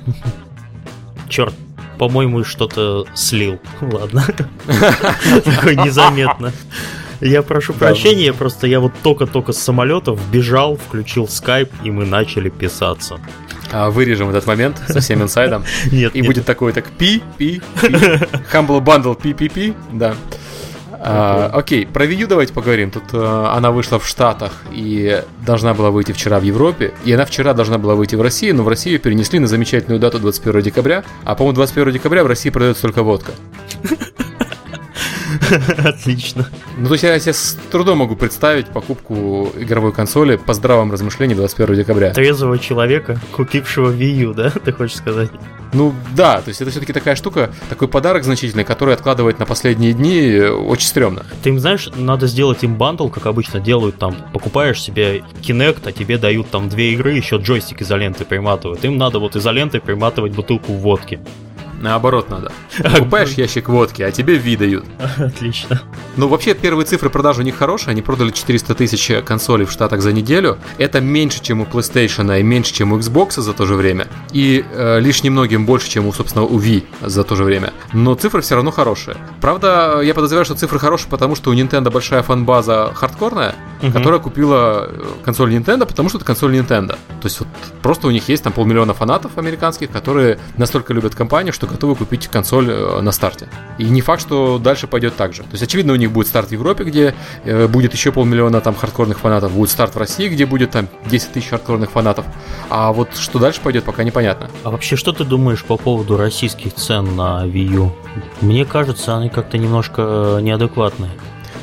Черт, по-моему, что-то слил. Ладно. Такое незаметно. Я прошу прощения, просто я вот только-только с самолетов бежал, включил скайп, и мы начали писаться. А, вырежем этот момент со всем инсайдом. Нет. И нет. будет такой так пи, пи, пи. Humble Bundle пи, пи, пи. Да. А, окей, про Wii U давайте поговорим. Тут а, она вышла в Штатах и должна была выйти вчера в Европе. И она вчера должна была выйти в России, но в Россию перенесли на замечательную дату 21 декабря. А, по-моему, 21 декабря в России продается только водка. Отлично. Ну, то есть я себе с трудом могу представить покупку игровой консоли по здравом размышлении 21 декабря. Трезвого человека, купившего Wii U, да, ты хочешь сказать? Ну да, то есть это все-таки такая штука, такой подарок значительный, который откладывает на последние дни очень стрёмно. Ты им знаешь, надо сделать им бандл, как обычно делают там, покупаешь себе Kinect, а тебе дают там две игры, еще джойстик изолентой приматывают. Им надо вот изолентой приматывать бутылку водки. Наоборот надо. Покупаешь ящик водки, а тебе Ви дают. Отлично. Ну, вообще, первые цифры продажи у них хорошие. Они продали 400 тысяч консолей в Штатах за неделю. Это меньше, чем у PlayStation и меньше, чем у Xbox за то же время. И э, лишь немногим больше, чем, у, собственно, у Wii за то же время. Но цифры все равно хорошие. Правда, я подозреваю, что цифры хорошие, потому что у Nintendo большая фан-база хардкорная, угу. которая купила э, консоль Nintendo, потому что это консоль Nintendo. То есть вот просто у них есть там полмиллиона фанатов американских, которые настолько любят компанию, что готовы купить консоль э, на старте. И не факт, что дальше пойдет так же. То есть, очевидно, у них будет старт в Европе, где э, будет еще полмиллиона там хардкорных фанатов, будет старт в России, где будет там 10 тысяч хардкорных фанатов. А вот что дальше пойдет, пока непонятно. А вообще, что ты думаешь по поводу российских цен на Wii U? Мне кажется, они как-то немножко неадекватные.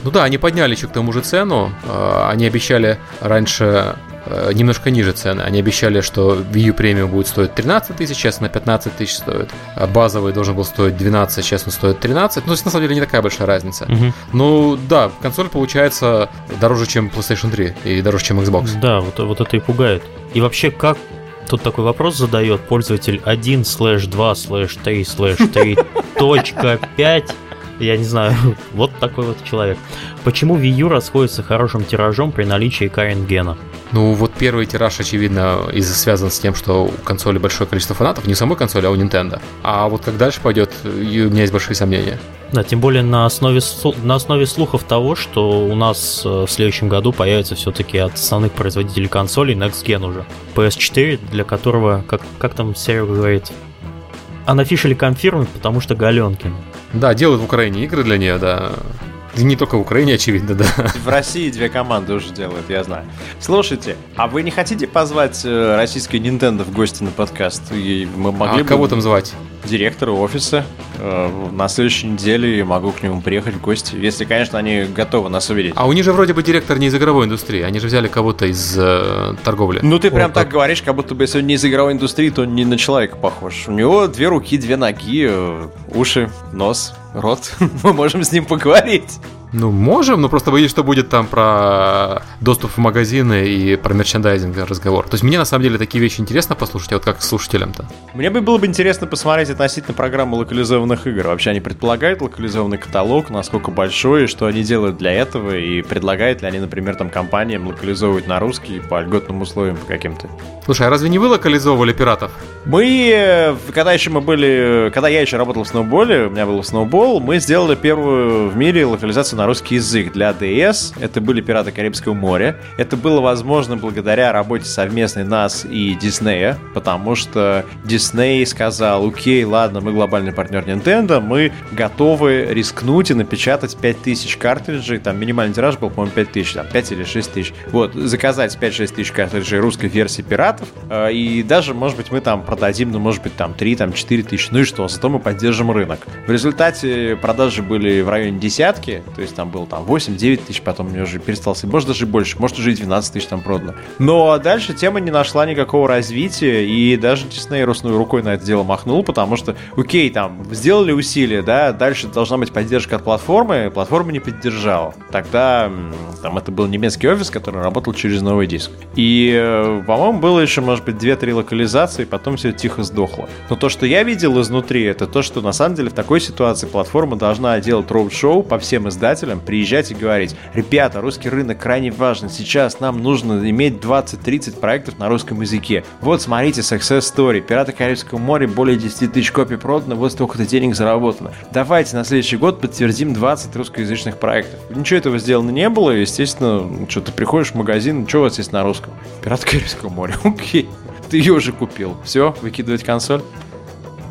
Ну да, они подняли еще к тому же цену. Э, они обещали раньше Э, немножко ниже цены. Они обещали, что Wii U Premium будет стоить 13 тысяч, сейчас на 15 тысяч стоит. А базовый должен был стоить 12, сейчас он стоит 13. Ну, то есть, на самом деле, не такая большая разница. Угу. Ну, да, консоль получается дороже, чем PlayStation 3 и дороже, чем Xbox. Да, вот, вот это и пугает. И вообще, как тут такой вопрос задает пользователь 1 слэш 2 слэш 3 слэш 3 точка 5 я не знаю, вот такой вот человек. Почему Wii U расходится хорошим тиражом при наличии Карен-гена? Ну, вот первый тираж, очевидно, из связан с тем, что у консоли большое количество фанатов, не самой консоли, а у Nintendo. А вот как дальше пойдет, у меня есть большие сомнения. Да, тем более на основе, на основе слухов того, что у нас э, в следующем году появится все-таки от основных производителей консолей Next Gen уже. PS4, для которого, как, как там Серега говорит, unofficially confirmed, потому что Галенкин. Да, делают в Украине игры для нее, да. Не только в Украине, очевидно, да. В России две команды уже делают, я знаю. Слушайте, а вы не хотите позвать э, российский Nintendo в гости на подкаст? И мы могли а бы... кого там звать? Директора офиса. Э, на следующей неделе я могу к нему приехать в гости, если, конечно, они готовы нас увидеть. А у них же вроде бы директор не из игровой индустрии, они же взяли кого-то из э, торговли. Ну ты прям О, так говоришь, как будто бы если он не из игровой индустрии, то он не на человека похож. У него две руки, две ноги, э, уши, нос, рот. Мы можем с ним поговорить. Ну, можем, но просто боюсь, что будет там про доступ в магазины и про мерчендайзинг разговор. То есть мне на самом деле такие вещи интересно послушать, а вот как слушателям-то. Мне бы было бы интересно посмотреть относительно программы локализованных игр. Вообще они предполагают локализованный каталог, насколько большой, и что они делают для этого, и предлагают ли они, например, там компаниям локализовывать на русский по льготным условиям каким-то. Слушай, а разве не вы локализовывали пиратов? Мы, э, когда еще мы были, когда я еще работал в сноуболе, у меня был сноубол, мы сделали первую в мире локализацию на русский язык для DS. Это были «Пираты Карибского моря». Это было возможно благодаря работе совместной нас и Диснея, потому что Дисней сказал, окей, ладно, мы глобальный партнер Nintendo, мы готовы рискнуть и напечатать 5000 картриджей, там минимальный тираж был, по-моему, 5000, там 5 или 6 тысяч. Вот, заказать 5-6 тысяч картриджей русской версии «Пиратов», э, и даже, может быть, мы там продадим, ну, может быть, там 3, там 4 тысячи, ну и что, зато мы поддержим рынок. В результате продажи были в районе десятки, то есть там было там 8-9 тысяч, потом мне уже перестал, может даже больше, может уже и 12 тысяч там продано. Но дальше тема не нашла никакого развития, и даже Дисней рукой на это дело махнул, потому что, окей, там, сделали усилия, да, дальше должна быть поддержка от платформы, платформа не поддержала. Тогда, там, это был немецкий офис, который работал через новый диск. И, э, по-моему, было еще, может быть, 2-3 локализации, потом все тихо сдохло. Но то, что я видел изнутри, это то, что на самом деле в такой ситуации платформа должна делать роуд-шоу по всем издателям, приезжать и говорить, ребята, русский рынок крайне важен, сейчас нам нужно иметь 20-30 проектов на русском языке. Вот, смотрите, success story, Пираты Карибского моря, более 10 тысяч копий продано, вот столько-то денег заработано. Давайте на следующий год подтвердим 20 русскоязычных проектов. Ничего этого сделано не было, естественно, что ты приходишь в магазин, что у вас есть на русском? Пираты Карибского моря, окей. Ты ее уже купил. Все, выкидывать консоль.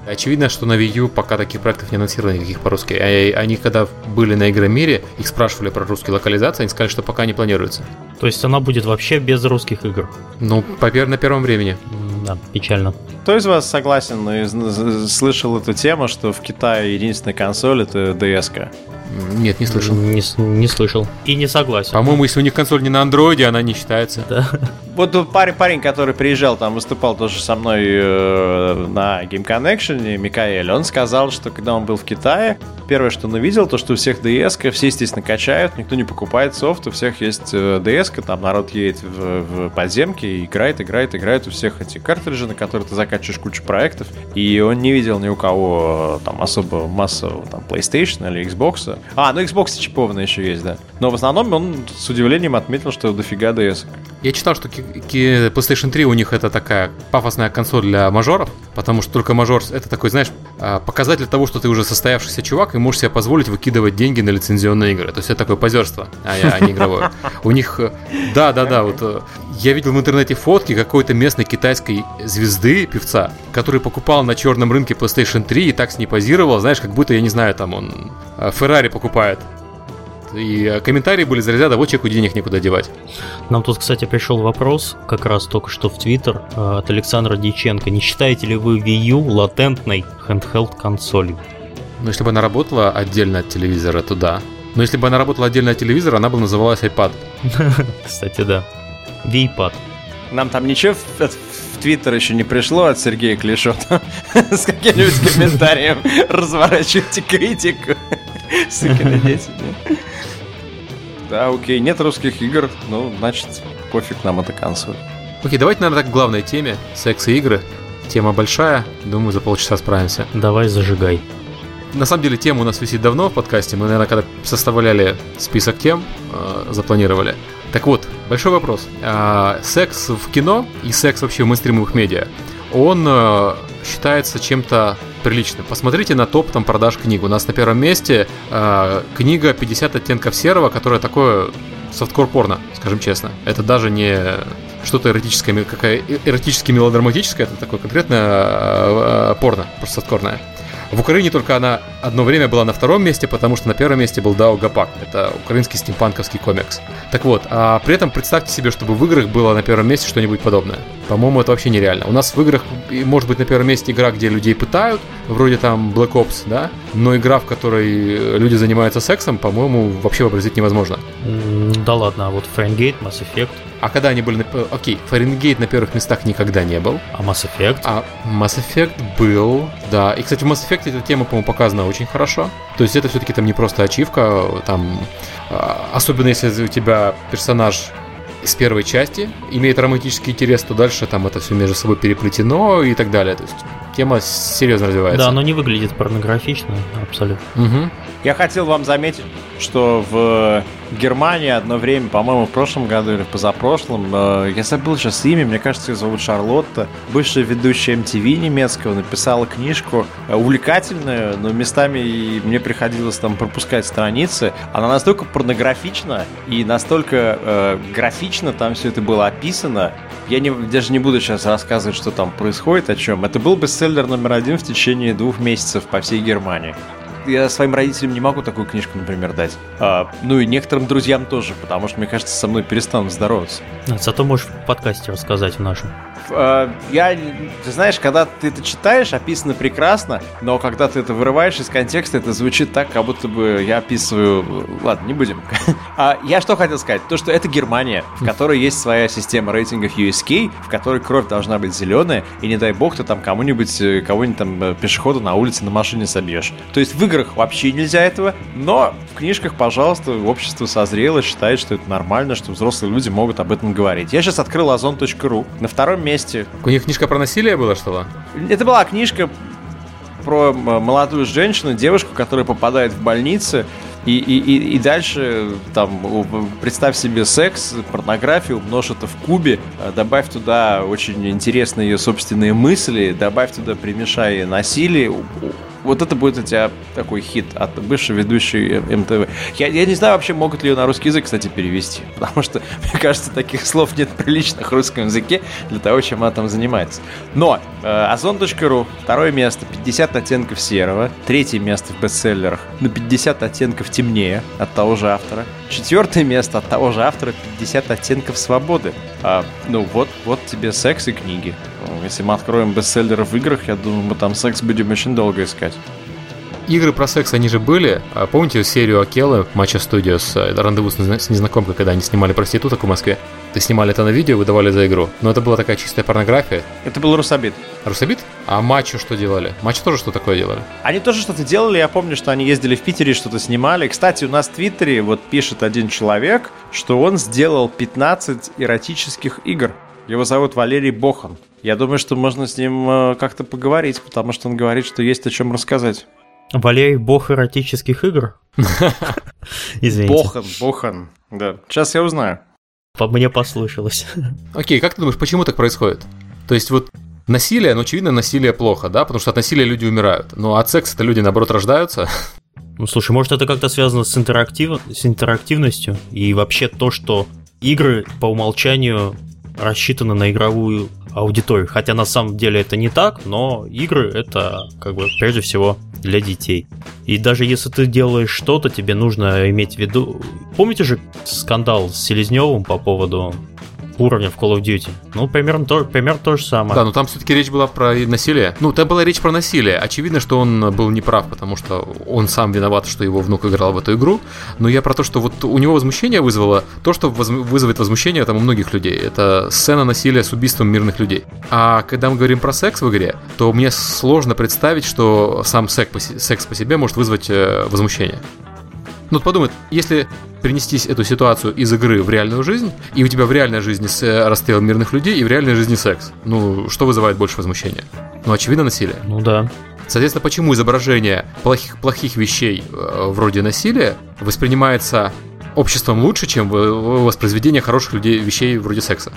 Очевидно, что на Wii U пока таких проектов не анонсировано никаких по-русски. А они когда были на Игромире, их спрашивали про русские локализации, они сказали, что пока не планируется. То есть она будет вообще без русских игр? Ну, по на первом времени. Да, печально. Кто из вас согласен и слышал эту тему, что в Китае единственная консоль это DS? -ка? Нет, не слышал. Не, не слышал. И не согласен. По-моему, если у них консоль не на андроиде, она не считается. Да. Вот парень, парень, который приезжал, там выступал тоже со мной э, на Game Connection, Микаэль, он сказал, что когда он был в Китае, первое, что он увидел, то, что у всех DS, все, естественно, качают, никто не покупает софт, у всех есть э, DS, там народ едет в, в подземки и играет, играет, играет, у всех эти картриджи, на которые ты закачиваешь кучу проектов, и он не видел ни у кого там особо массового там PlayStation или Xbox, а, ну Xbox чипованный еще есть, да. Но в основном он с удивлением отметил, что дофига DS. Я читал, что PlayStation 3 у них это такая пафосная консоль для мажоров, потому что только мажор это такой, знаешь, а, показатель того, что ты уже состоявшийся чувак и можешь себе позволить выкидывать деньги на лицензионные игры. То есть это такое позерство, а, а не игровое. У них, э, да, да, да, вот э, я видел в интернете фотки какой-то местной китайской звезды, певца, который покупал на черном рынке PlayStation 3 и так с ней позировал, знаешь, как будто, я не знаю, там он Феррари покупает. И комментарии были за вот человеку денег некуда девать. Нам тут, кстати, пришел вопрос, как раз только что в Твиттер, э, от Александра Диченко. Не считаете ли вы Wii U латентной handheld консолью? Ну, если бы она работала отдельно от телевизора, то да. Но если бы она работала отдельно от телевизора, она бы называлась iPad. Кстати, да. Вейпад. Нам там ничего Твиттер еще не пришло от Сергея Клишота с каким-нибудь комментарием разворачивайте критику. Сыкины дети. Да, окей, нет русских игр, ну, значит, пофиг нам эта консоль. Окей, давайте, наверное, так к главной теме. Секс и игры. Тема большая, думаю, за полчаса справимся. Давай зажигай. На самом деле тема у нас висит давно в подкасте. Мы, наверное, когда составляли список тем, э, запланировали. Так вот, большой вопрос. Э, секс в кино и секс вообще в мейнстримовых медиа, он э, считается чем-то приличным. Посмотрите на топ там продаж книг. У нас на первом месте э, книга «50 оттенков серого», которая такое софткор порно, скажем честно. Это даже не что-то эротическое, какая эротически мелодраматическое, это такое конкретное э, э, порно, просто софткорное. В Украине только она одно время была на втором месте, потому что на первом месте был Дао Гапак. Это украинский стимпанковский комикс. Так вот, а при этом представьте себе, чтобы в играх было на первом месте что-нибудь подобное. По-моему, это вообще нереально. У нас в играх может быть на первом месте игра, где людей пытают, вроде там Black Ops, да, но игра, в которой люди занимаются сексом, по-моему, вообще вообразить невозможно. Да ладно, а вот Fahrenheit, Mass Effect, А когда они были... На... Окей, Фаренгейт на первых местах никогда не был. А Mass Effect? А Mass Effect был, да. И, кстати, в Mass Effect эта тема, по-моему, показана очень хорошо. То есть это все-таки там не просто ачивка, там... А, особенно если у тебя персонаж с первой части имеет романтический интерес, то дальше там это все между собой переплетено и так далее. То есть тема серьезно развивается. Да, оно не выглядит порнографично, абсолютно. Угу. Я хотел вам заметить, что в Германии одно время, по-моему, в прошлом году или позапрошлом, э, я забыл сейчас имя, мне кажется, ее зовут Шарлотта, бывшая ведущая MTV немецкого, написала книжку э, увлекательную, но местами и мне приходилось там пропускать страницы. Она настолько порнографична и настолько э, графично там все это было описано. Я не, даже не буду сейчас рассказывать, что там происходит, о чем. Это был бестселлер номер один в течение двух месяцев по всей Германии я своим родителям не могу такую книжку, например, дать. А, ну и некоторым друзьям тоже, потому что, мне кажется, со мной перестанут здороваться. Зато можешь в подкасте рассказать в нашем. А, я, ты знаешь, когда ты это читаешь, описано прекрасно, но когда ты это вырываешь из контекста, это звучит так, как будто бы я описываю... Ладно, не будем. А я что хотел сказать? То, что это Германия, в которой есть своя система рейтингов USK, в которой кровь должна быть зеленая, и не дай бог ты там кому-нибудь, э, кого-нибудь там э, пешехода на улице на машине собьешь. То есть в играх вообще нельзя этого, но в книжках, пожалуйста, общество созрело, считает, что это нормально, что взрослые люди могут об этом говорить. Я сейчас открыл ozon.ru. На втором месте. У них книжка про насилие была, что ли? Это была книжка про молодую женщину, девушку, которая попадает в больницу, и, и, и, и дальше, там, представь себе секс, порнографию, умножь это в кубе, э, добавь туда очень интересные ее собственные мысли, добавь туда, примешай насилие, вот это будет у тебя такой хит от бывшей ведущей МТВ. Я, я не знаю вообще, могут ли ее на русский язык, кстати, перевести. Потому что, мне кажется, таких слов нет приличных в русском языке для того, чем она там занимается. Но э, Озон.ру, второе место, 50 оттенков серого. Третье место в бестселлерах, на 50 оттенков темнее от того же автора. Четвертое место от того же автора, 50 оттенков свободы. А, ну вот, вот тебе секс и книги. Если мы откроем бестселлеры в играх, я думаю, мы там секс будем очень долго искать. Игры про секс, они же были. А помните серию Акелы, Матча Студиос, рандеву с незнакомкой, когда они снимали проституток в Москве? Ты снимали это на видео, выдавали за игру. Но это была такая чистая порнография. Это был Русабит. Русабит? А Матчу что делали? Матчу тоже что такое делали? Они тоже что-то делали. Я помню, что они ездили в Питере, что-то снимали. Кстати, у нас в Твиттере вот пишет один человек, что он сделал 15 эротических игр. Его зовут Валерий Бохан. Я думаю, что можно с ним э, как-то поговорить, потому что он говорит, что есть о чем рассказать. Валерий бог эротических игр? Извините. Бохан, Бохан. Да. Сейчас я узнаю. По мне послышалось. Окей, как ты думаешь, почему так происходит? То есть вот насилие, ну, очевидно, насилие плохо, да? Потому что от насилия люди умирают. Но от секса-то люди, наоборот, рождаются. Ну, слушай, может, это как-то связано с, интерактив... с интерактивностью и вообще то, что игры по умолчанию рассчитаны на игровую аудиторию. Хотя на самом деле это не так, но игры это как бы прежде всего для детей. И даже если ты делаешь что-то, тебе нужно иметь в виду... Помните же скандал с Селезневым по поводу уровня в Call of Duty. Ну, примерно то, примерно то же самое. Да, но там все-таки речь была про насилие. Ну, там была речь про насилие. Очевидно, что он был неправ, потому что он сам виноват, что его внук играл в эту игру. Но я про то, что вот у него возмущение вызвало то, что воз... вызовет возмущение там у многих людей. Это сцена насилия с убийством мирных людей. А когда мы говорим про секс в игре, то мне сложно представить, что сам секс по, секс по себе может вызвать э, возмущение. Ну, подумай, если перенести эту ситуацию из игры в реальную жизнь, и у тебя в реальной жизни э, расстрел мирных людей, и в реальной жизни секс, ну, что вызывает больше возмущения? Ну, очевидно, насилие. Ну да. Соответственно, почему изображение плохих, плохих вещей э, вроде насилия воспринимается обществом лучше, чем воспроизведение хороших людей, вещей вроде секса?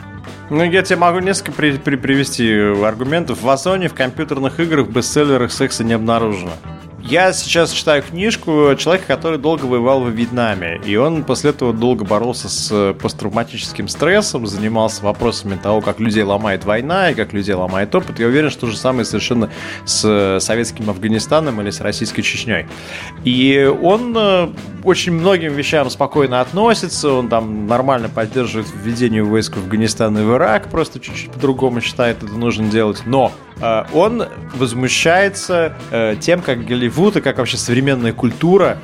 Ну, я тебе могу несколько при, при, привести аргументов. В Озоне, в компьютерных играх, в бестселлерах секса не обнаружено. Я сейчас читаю книжку человека, который долго воевал во Вьетнаме. И он после этого долго боролся с э, посттравматическим стрессом, занимался вопросами того, как людей ломает война и как людей ломает опыт. Я уверен, что то же самое совершенно с э, советским Афганистаном или с российской Чечней. И он э, очень многим вещам спокойно относится, он там нормально поддерживает введение войск в Афганистан и в Ирак, просто чуть-чуть по-другому считает это нужно делать. Но он возмущается э, тем, как Голливуд и как вообще современная культура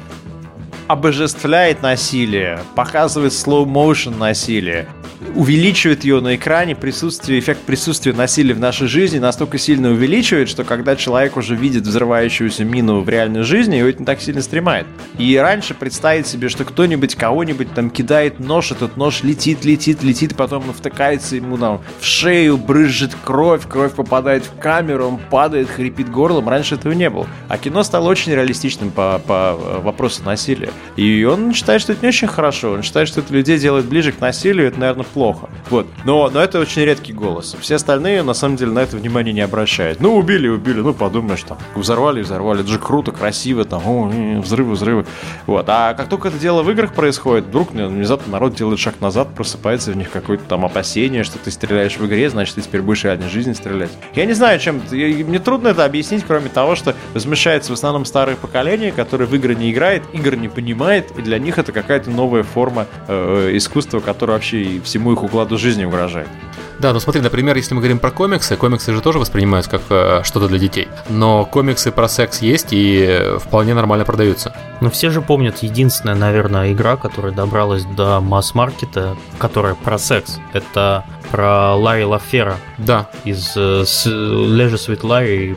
обожествляет насилие, показывает slow motion насилие. Увеличивает ее на экране, присутствие, эффект присутствия насилия в нашей жизни настолько сильно увеличивает, что когда человек уже видит взрывающуюся мину в реальной жизни, его это не так сильно стремает. И раньше представить себе, что кто-нибудь кого-нибудь там кидает нож, этот нож летит, летит, летит, потом он втыкается ему там в шею, брызжет кровь, кровь попадает в камеру, он падает, хрипит горлом. Раньше этого не было. А кино стало очень реалистичным по, по вопросу насилия. И он считает, что это не очень хорошо. Он считает, что это людей делает ближе к насилию, это, наверное, плохо. Вот. Но, но это очень редкий голос. Все остальные, на самом деле, на это внимание не обращают. Ну, убили, убили, ну, подумаешь, там, взорвали, взорвали. Это же круто, красиво, там, о, взрывы, взрывы. Вот. А как только это дело в играх происходит, вдруг внезапно народ делает шаг назад, просыпается в них какое-то там опасение, что ты стреляешь в игре, значит, ты теперь будешь в реальной жизни стрелять. Я не знаю, чем... Мне трудно это объяснить, кроме того, что возмущается в основном старое поколение, которое в игры не играет, игр не понимает, и для них это какая-то новая форма э, искусства, которая вообще всему их укладу жизни угрожает. Да, ну смотри, например, если мы говорим про комиксы, комиксы же тоже воспринимаются как э, что-то для детей. Но комиксы про секс есть и вполне нормально продаются. Ну все же помнят единственная, наверное, игра, которая добралась до масс-маркета, которая про секс. Это про Ларри Лафера. Да. Из э, Leisure Suit Larry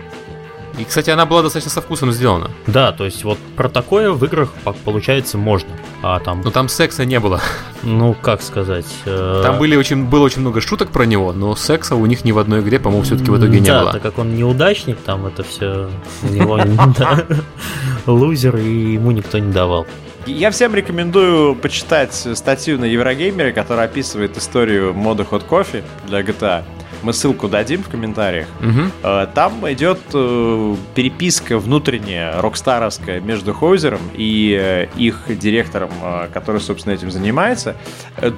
и, кстати, она была достаточно со вкусом сделана. Да, то есть вот про такое в играх получается можно. А там... Но там секса не было. Ну, как сказать... Э... Там были очень, было очень много шуток про него, но секса у них ни в одной игре, по-моему, все-таки в итоге не да, было. Да, так как он неудачник, там это все у него лузер, и ему никто не давал. Я всем рекомендую почитать статью на Еврогеймере, которая описывает историю мода Hot Coffee для GTA. Мы ссылку дадим в комментариях. Угу. Там идет э, переписка внутренняя, рокстаровская, между Хойзером и э, их директором, который, собственно, этим занимается,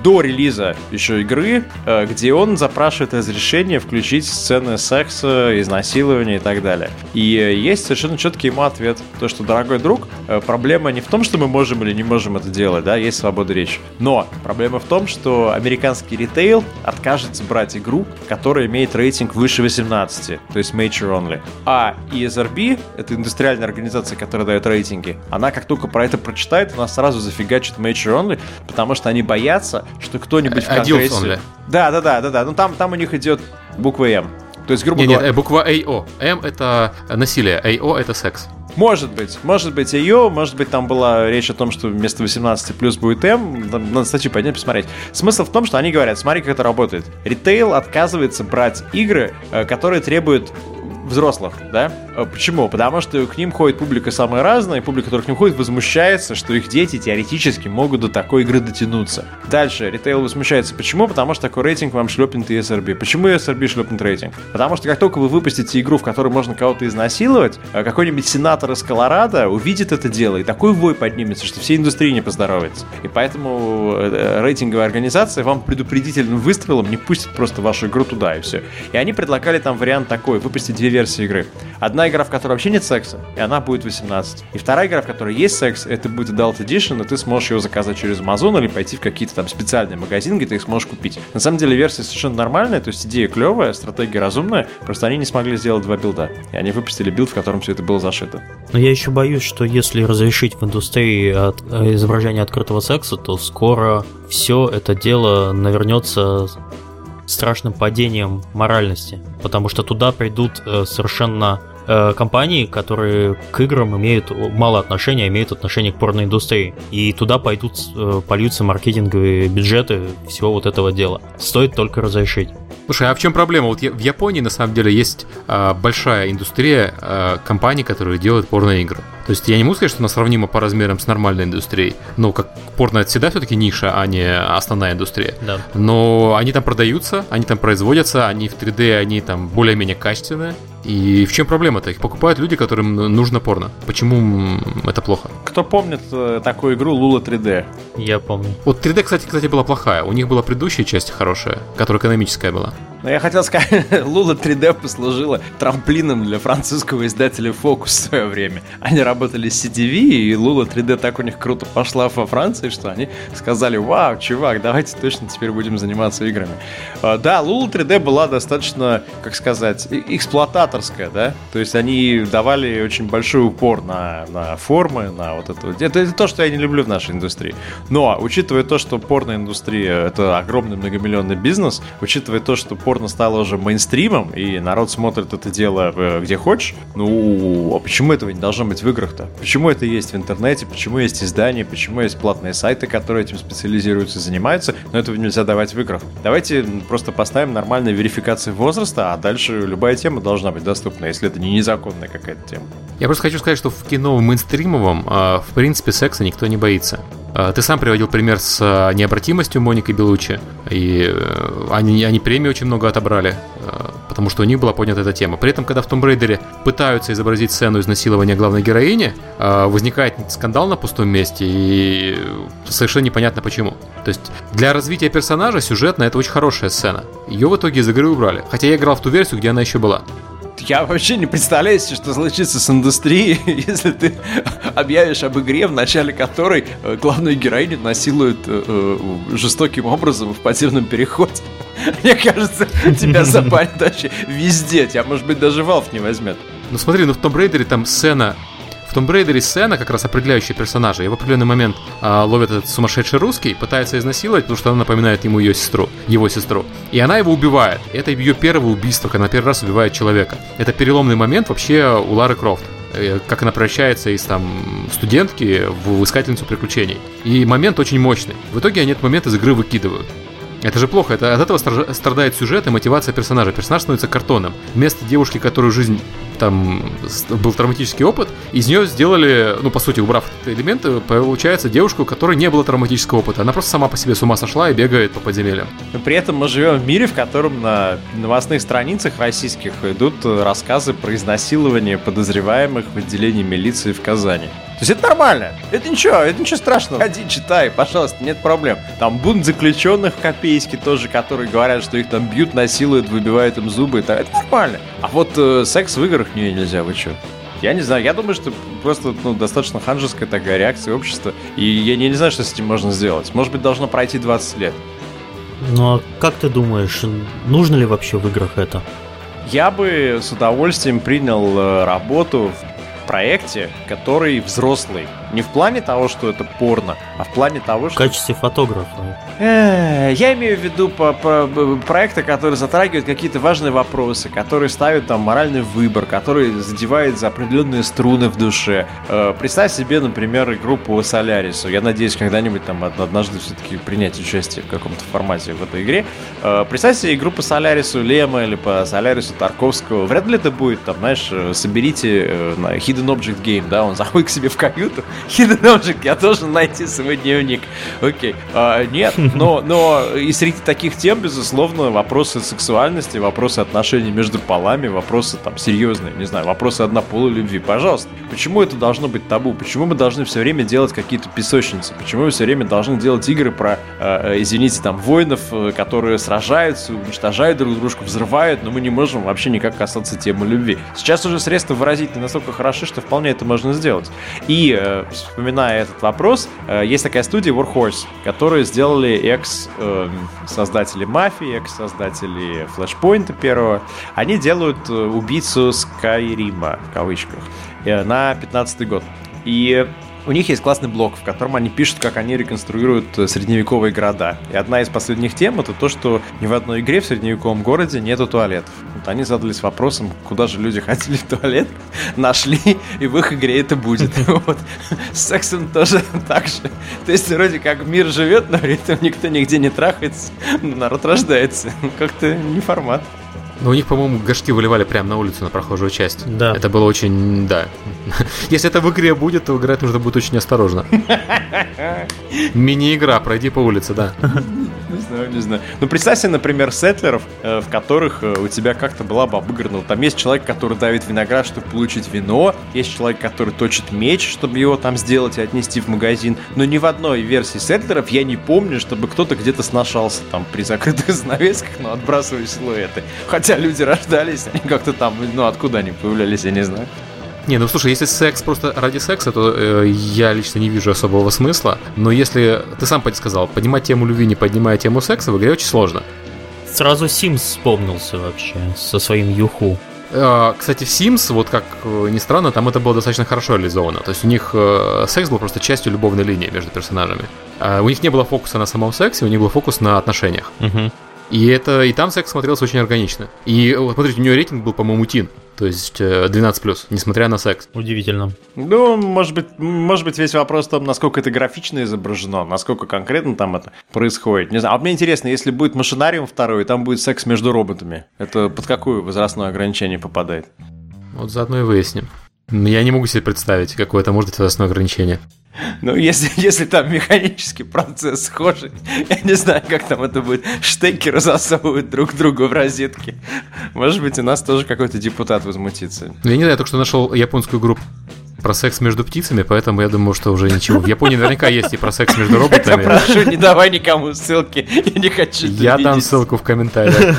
до релиза еще игры, где он запрашивает разрешение включить сцены секса, изнасилования и так далее. И есть совершенно четкий ему ответ. То, что, дорогой друг, проблема не в том, что мы можем или не можем это делать, да, есть свобода речи. Но проблема в том, что американский ритейл откажется брать игру, которая которая имеет рейтинг выше 18, то есть Major Only. А ESRB, это индустриальная организация, которая дает рейтинги, она как только про это прочитает, она сразу зафигачит Major Only, потому что они боятся, что кто-нибудь в Конгрессе... Да, да, да, да, да. Ну там, там у них идет буква М. То есть, грубо говоря... Нет, буква AO. М это насилие, AO это секс. Может быть, может быть ее, может быть там была речь о том, что вместо 18 плюс будет М, надо статью поднять, посмотреть. Смысл в том, что они говорят, смотри, как это работает. Ритейл отказывается брать игры, э, которые требуют взрослых, да? А почему? Потому что к ним ходит публика самая разная, и публика, которая к ним ходит, возмущается, что их дети теоретически могут до такой игры дотянуться. Дальше, ритейл возмущается. Почему? Потому что такой рейтинг вам шлепнет ESRB. Почему ESRB шлепнет рейтинг? Потому что как только вы выпустите игру, в которой можно кого-то изнасиловать, а какой-нибудь сенатор из Колорадо увидит это дело, и такой вой поднимется, что всей индустрии не поздоровится. И поэтому э, рейтинговая организация вам предупредительным выстрелом не пустит просто вашу игру туда, и все. И они предлагали там вариант такой, выпустить две версии игры. Одна игра, в которой вообще нет секса, и она будет 18. И вторая игра, в которой есть секс, это будет Adult Edition, и ты сможешь ее заказать через Amazon или пойти в какие-то там специальные магазины, где ты их сможешь купить. На самом деле версия совершенно нормальная, то есть идея клевая, стратегия разумная, просто они не смогли сделать два билда. И они выпустили билд, в котором все это было зашито. Но я еще боюсь, что если разрешить в индустрии от, э, изображение открытого секса, то скоро все это дело навернется страшным падением моральности, потому что туда придут э, совершенно э, компании, которые к играм имеют мало отношения, имеют отношение к порноиндустрии. И туда пойдут, э, польются маркетинговые бюджеты всего вот этого дела. Стоит только разрешить. Слушай, а в чем проблема? Вот в Японии на самом деле есть э, большая индустрия э, компаний, которые делают порноигры. То есть я не могу сказать, что она сравнима по размерам с нормальной индустрией. Но как порно это всегда все-таки ниша, а не основная индустрия. Да. Но они там продаются, они там производятся, они в 3D, они там более-менее качественные. И в чем проблема-то? Их покупают люди, которым нужно порно. Почему это плохо? Кто помнит э, такую игру Лула 3D? Я помню. Вот 3D, кстати, кстати, была плохая. У них была предыдущая часть хорошая, которая экономическая была. Но я хотел сказать, Лула 3D послужила трамплином для французского издателя Focus в свое время. Они работали с CTV, и Лула 3D так у них круто пошла во Франции, что они сказали, вау, чувак, давайте точно теперь будем заниматься играми. А, да, Лула 3D была достаточно, как сказать, эксплуататорская, да? То есть они давали очень большой упор на, на формы, на вот это. это. Это то, что я не люблю в нашей индустрии. Но, учитывая то, что порноиндустрия — это огромный многомиллионный бизнес, учитывая то, что порно стало уже мейнстримом, и народ смотрит это дело э, где хочешь, ну, а почему этого не должно быть в играх-то? Почему это есть в интернете, почему есть издания, почему есть платные сайты, которые этим специализируются и занимаются, но этого нельзя давать в играх? Давайте просто поставим нормальную верификацию возраста, а дальше любая тема должна быть доступна, если это не незаконная какая-то тема. Я просто хочу сказать, что в кино мейнстримовом, а, в принципе, секса никто не боится. А, ты сам приводил пример с а, необратимостью Моники Белучи, и э, они, они премии очень много отобрали, потому что у них была поднята эта тема. При этом, когда в Том Рейдере пытаются изобразить сцену изнасилования главной героини, возникает скандал на пустом месте, и совершенно непонятно почему. То есть для развития персонажа сюжетно это очень хорошая сцена. Ее в итоге из игры убрали. Хотя я играл в ту версию, где она еще была я вообще не представляю что случится с индустрией, если ты объявишь об игре, в начале которой э, главную героиню насилуют э, э, жестоким образом в подземном переходе. Мне кажется, тебя запалят вообще везде. Тебя, может быть, даже Valve не возьмет. Ну смотри, ну в Tomb Raider там сцена в Tomb Raider сцена, как раз определяющая персонажа, и в определенный момент а, ловит этот сумасшедший русский, пытается изнасиловать, потому что она напоминает ему ее сестру, его сестру. И она его убивает. Это ее первое убийство, когда она первый раз убивает человека. Это переломный момент вообще у Лары Крофт э, как она превращается из там студентки в искательницу приключений. И момент очень мощный. В итоге они этот момент из игры выкидывают. Это же плохо, это от этого страдает сюжет и мотивация персонажа. Персонаж становится картоном. Вместо девушки, которую жизнь там был травматический опыт, из нее сделали, ну, по сути, убрав этот элемент, получается девушку, у которой не было травматического опыта. Она просто сама по себе с ума сошла и бегает по подземельям. При этом мы живем в мире, в котором на новостных страницах российских идут рассказы про изнасилование подозреваемых в отделении милиции в Казани. Есть это нормально. Это ничего, это ничего страшного. Ходи, читай, пожалуйста, нет проблем. Там бунт заключенных в Копейске тоже, которые говорят, что их там бьют, насилуют, выбивают им зубы. Это, это нормально. А вот э, секс в играх не, нельзя, вы что? Я не знаю, я думаю, что просто ну, достаточно ханжеская такая реакция общества. И я не, не знаю, что с этим можно сделать. Может быть, должно пройти 20 лет. Ну а как ты думаешь, нужно ли вообще в играх это? Я бы с удовольствием принял э, работу в проекте, который взрослый. Не в плане того, что это порно, а в плане того, что... В качестве фотографа. Э, я имею в виду по, по, проекты, которые затрагивают какие-то важные вопросы, которые ставят там моральный выбор, который задевает за определенные струны в душе. Э, представь себе, например, группу Солярису. Я надеюсь, когда-нибудь там однажды все-таки принять участие в каком-то формате в этой игре. Э, представь себе группу Солярису Лема или по Солярису Тарковского. Вряд ли это будет, там, знаешь, соберите на Hidden Object Game, да, он заходит к себе в каюту, Object, я должен найти свой дневник. Окей. А, нет, но, но и среди таких тем, безусловно, вопросы сексуальности, вопросы отношений между полами, вопросы там серьезные, не знаю, вопросы однополой любви. Пожалуйста, почему это должно быть табу? Почему мы должны все время делать какие-то песочницы? Почему мы все время должны делать игры про, э, извините, там, воинов, э, которые сражаются, уничтожают друг дружку, взрывают, но мы не можем вообще никак касаться темы любви. Сейчас уже средства выразительные настолько хороши, что вполне это можно сделать. И э, вспоминая этот вопрос, э, есть такая студия Warhorse, которые сделали экс-создатели эм, Мафии, экс-создатели Флэшпоинта первого. Они делают э, убийцу Скайрима, в кавычках, э, на 15 год. И у них есть классный блог, в котором они пишут, как они реконструируют э, средневековые города. И одна из последних тем это то, что ни в одной игре в средневековом городе нету туалетов. Вот они задались вопросом, куда же люди ходили в туалет, нашли, и в их игре это будет. Вот. С сексом тоже так же. То есть вроде как мир живет, но при этом никто нигде не трахается, народ рождается. Как-то не формат. Но у них, по-моему, горшки выливали прямо на улицу, на прохожую часть. Да. Это было очень, да. Если это в игре будет, то играть нужно будет очень осторожно. Мини-игра, пройди по улице, да. знаю, не знаю. Ну, представь себе, например, сетлеров, э, в которых э, у тебя как-то была бы обыграна. Там есть человек, который давит виноград, чтобы получить вино. Есть человек, который точит меч, чтобы его там сделать и отнести в магазин. Но ни в одной версии сетлеров я не помню, чтобы кто-то где-то сношался там при закрытых занавесках, но отбрасывая силуэты. Хотя люди рождались, они как-то там, ну, откуда они появлялись, я не знаю. Не, ну слушай, если секс просто ради секса, то э, я лично не вижу особого смысла. Но если ты сам сказал, поднимать тему любви, не поднимая тему секса, в игре очень сложно. Сразу Sims вспомнился вообще со своим Юху. Э, кстати, в Sims, вот как э, ни странно, там это было достаточно хорошо реализовано. То есть у них э, секс был просто частью любовной линии между персонажами. А у них не было фокуса на самом сексе, у них был фокус на отношениях. Угу. И это и там секс смотрелся очень органично. И вот смотрите, у нее рейтинг был, по-моему, тин. То есть 12+, несмотря на секс. Удивительно. Ну, может быть, может быть, весь вопрос в том, насколько это графично изображено, насколько конкретно там это происходит. Не знаю. А мне интересно, если будет машинариум второй, и там будет секс между роботами, это под какое возрастное ограничение попадает? Вот заодно и выясним. Я не могу себе представить, какое это может быть возрастное ограничение. Ну, если, если там механический процесс схожий, я не знаю, как там это будет. Штекеры засовывают друг другу в розетки. Может быть, у нас тоже какой-то депутат возмутится. Ну, я не знаю, я только что нашел японскую группу про секс между птицами, поэтому я думаю, что уже ничего. В Японии наверняка есть и про секс между роботами. Я прошу, не давай никому ссылки, я не хочу Я дам ссылку в комментариях.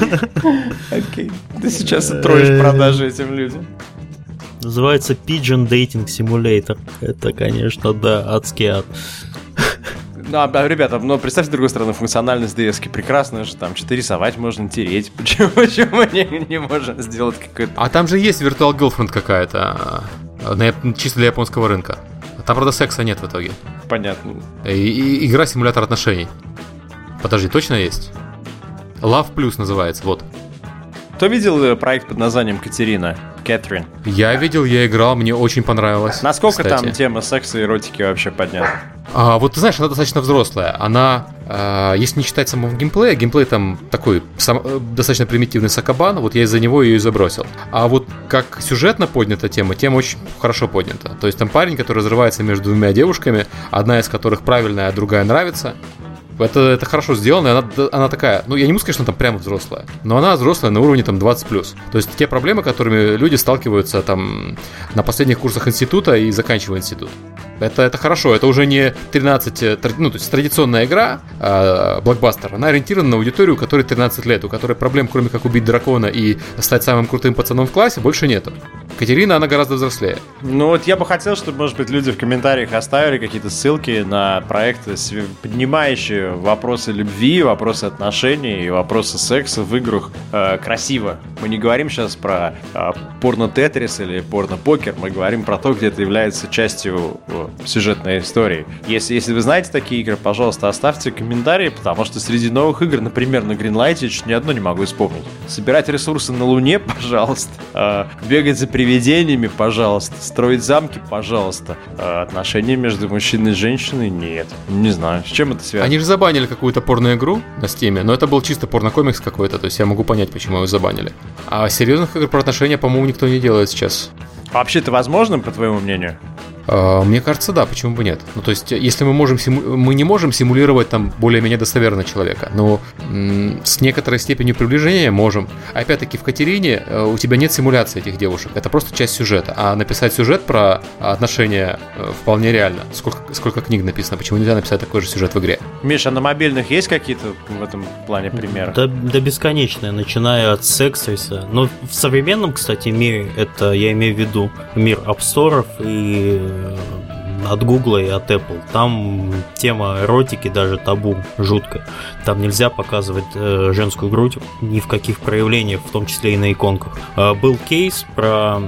Окей, ты сейчас строишь продажи этим людям. Называется Pigeon Dating Simulator. Это, конечно, да, адский ад. Ну, а, ребята, но представьте, с другой стороны, функциональность DS прекрасная же, там, что рисовать можно, тереть. Почему, почему не, не можно сделать какой-то... А там же есть Virtual Girlfriend какая-то, а, на, чисто для японского рынка. Там, правда, секса нет в итоге. Понятно. И, и, игра симулятор отношений. Подожди, точно есть? Love Plus называется, вот. Кто видел э, проект под названием Катерина? Кэтрин. Я видел, я играл, мне очень понравилось. Насколько кстати. там тема секса и эротики вообще поднята? А, вот ты знаешь, она достаточно взрослая. Она, а, если не считать самого геймплея, геймплей там такой сам, э, достаточно примитивный сакабан, вот я из-за него ее и забросил. А вот как сюжетно поднята тема, тема очень хорошо поднята. То есть там парень, который разрывается между двумя девушками, одна из которых правильная, а другая нравится. Это, это хорошо сделано, и она, она такая, ну я не могу сказать, что она там прямо взрослая, но она взрослая на уровне там 20+. То есть те проблемы, которыми люди сталкиваются там на последних курсах института и заканчивая институт. Это, это хорошо, это уже не 13, э, ну, то есть традиционная игра, э, блокбастер, она ориентирована на аудиторию, которой 13 лет, у которой проблем, кроме как убить дракона и стать самым крутым пацаном в классе, больше нету. Катерина, она гораздо взрослее. Ну вот я бы хотел, чтобы, может быть, люди в комментариях оставили какие-то ссылки на проекты, поднимающие вопросы любви, вопросы отношений и вопросы секса в играх э, красиво. Мы не говорим сейчас про э, порно-тетрис или порно-покер, мы говорим про то, где это является частью э, сюжетной истории. Если, если вы знаете такие игры, пожалуйста, оставьте комментарии, потому что среди новых игр, например, на Greenlight я чуть ни одно не могу вспомнить. Собирать ресурсы на Луне, пожалуйста. Э, бегать за привидениями, пожалуйста. Строить замки, пожалуйста. Э, отношения между мужчиной и женщиной, нет. Не знаю, с чем это связано. Они же забанили какую-то порно-игру на стиме, но это был чисто порно-комикс какой-то, то есть я могу понять, почему его забанили. А серьезных игр про отношения, по-моему, никто не делает сейчас. Вообще это возможно, по твоему мнению? А, мне кажется, да, почему бы нет. Ну, то есть, если мы можем симу... мы не можем симулировать там более-менее достоверно человека, но с некоторой степенью приближения можем. Опять-таки, в Катерине э, у тебя нет симуляции этих девушек, это просто часть сюжета. А написать сюжет про отношения э, вполне реально. Сколько, сколько книг написано, почему нельзя написать такой же сюжет в игре? Миша, а на мобильных есть какие-то в этом плане примеры? Да, да бесконечные, начиная от секса. Но в современном, кстати, мире, это я имею в виду мир апсторов и от Гугла и от Apple. Там тема эротики даже табу жутко. Там нельзя показывать э, женскую грудь ни в каких проявлениях, в том числе и на иконках. Э, был кейс про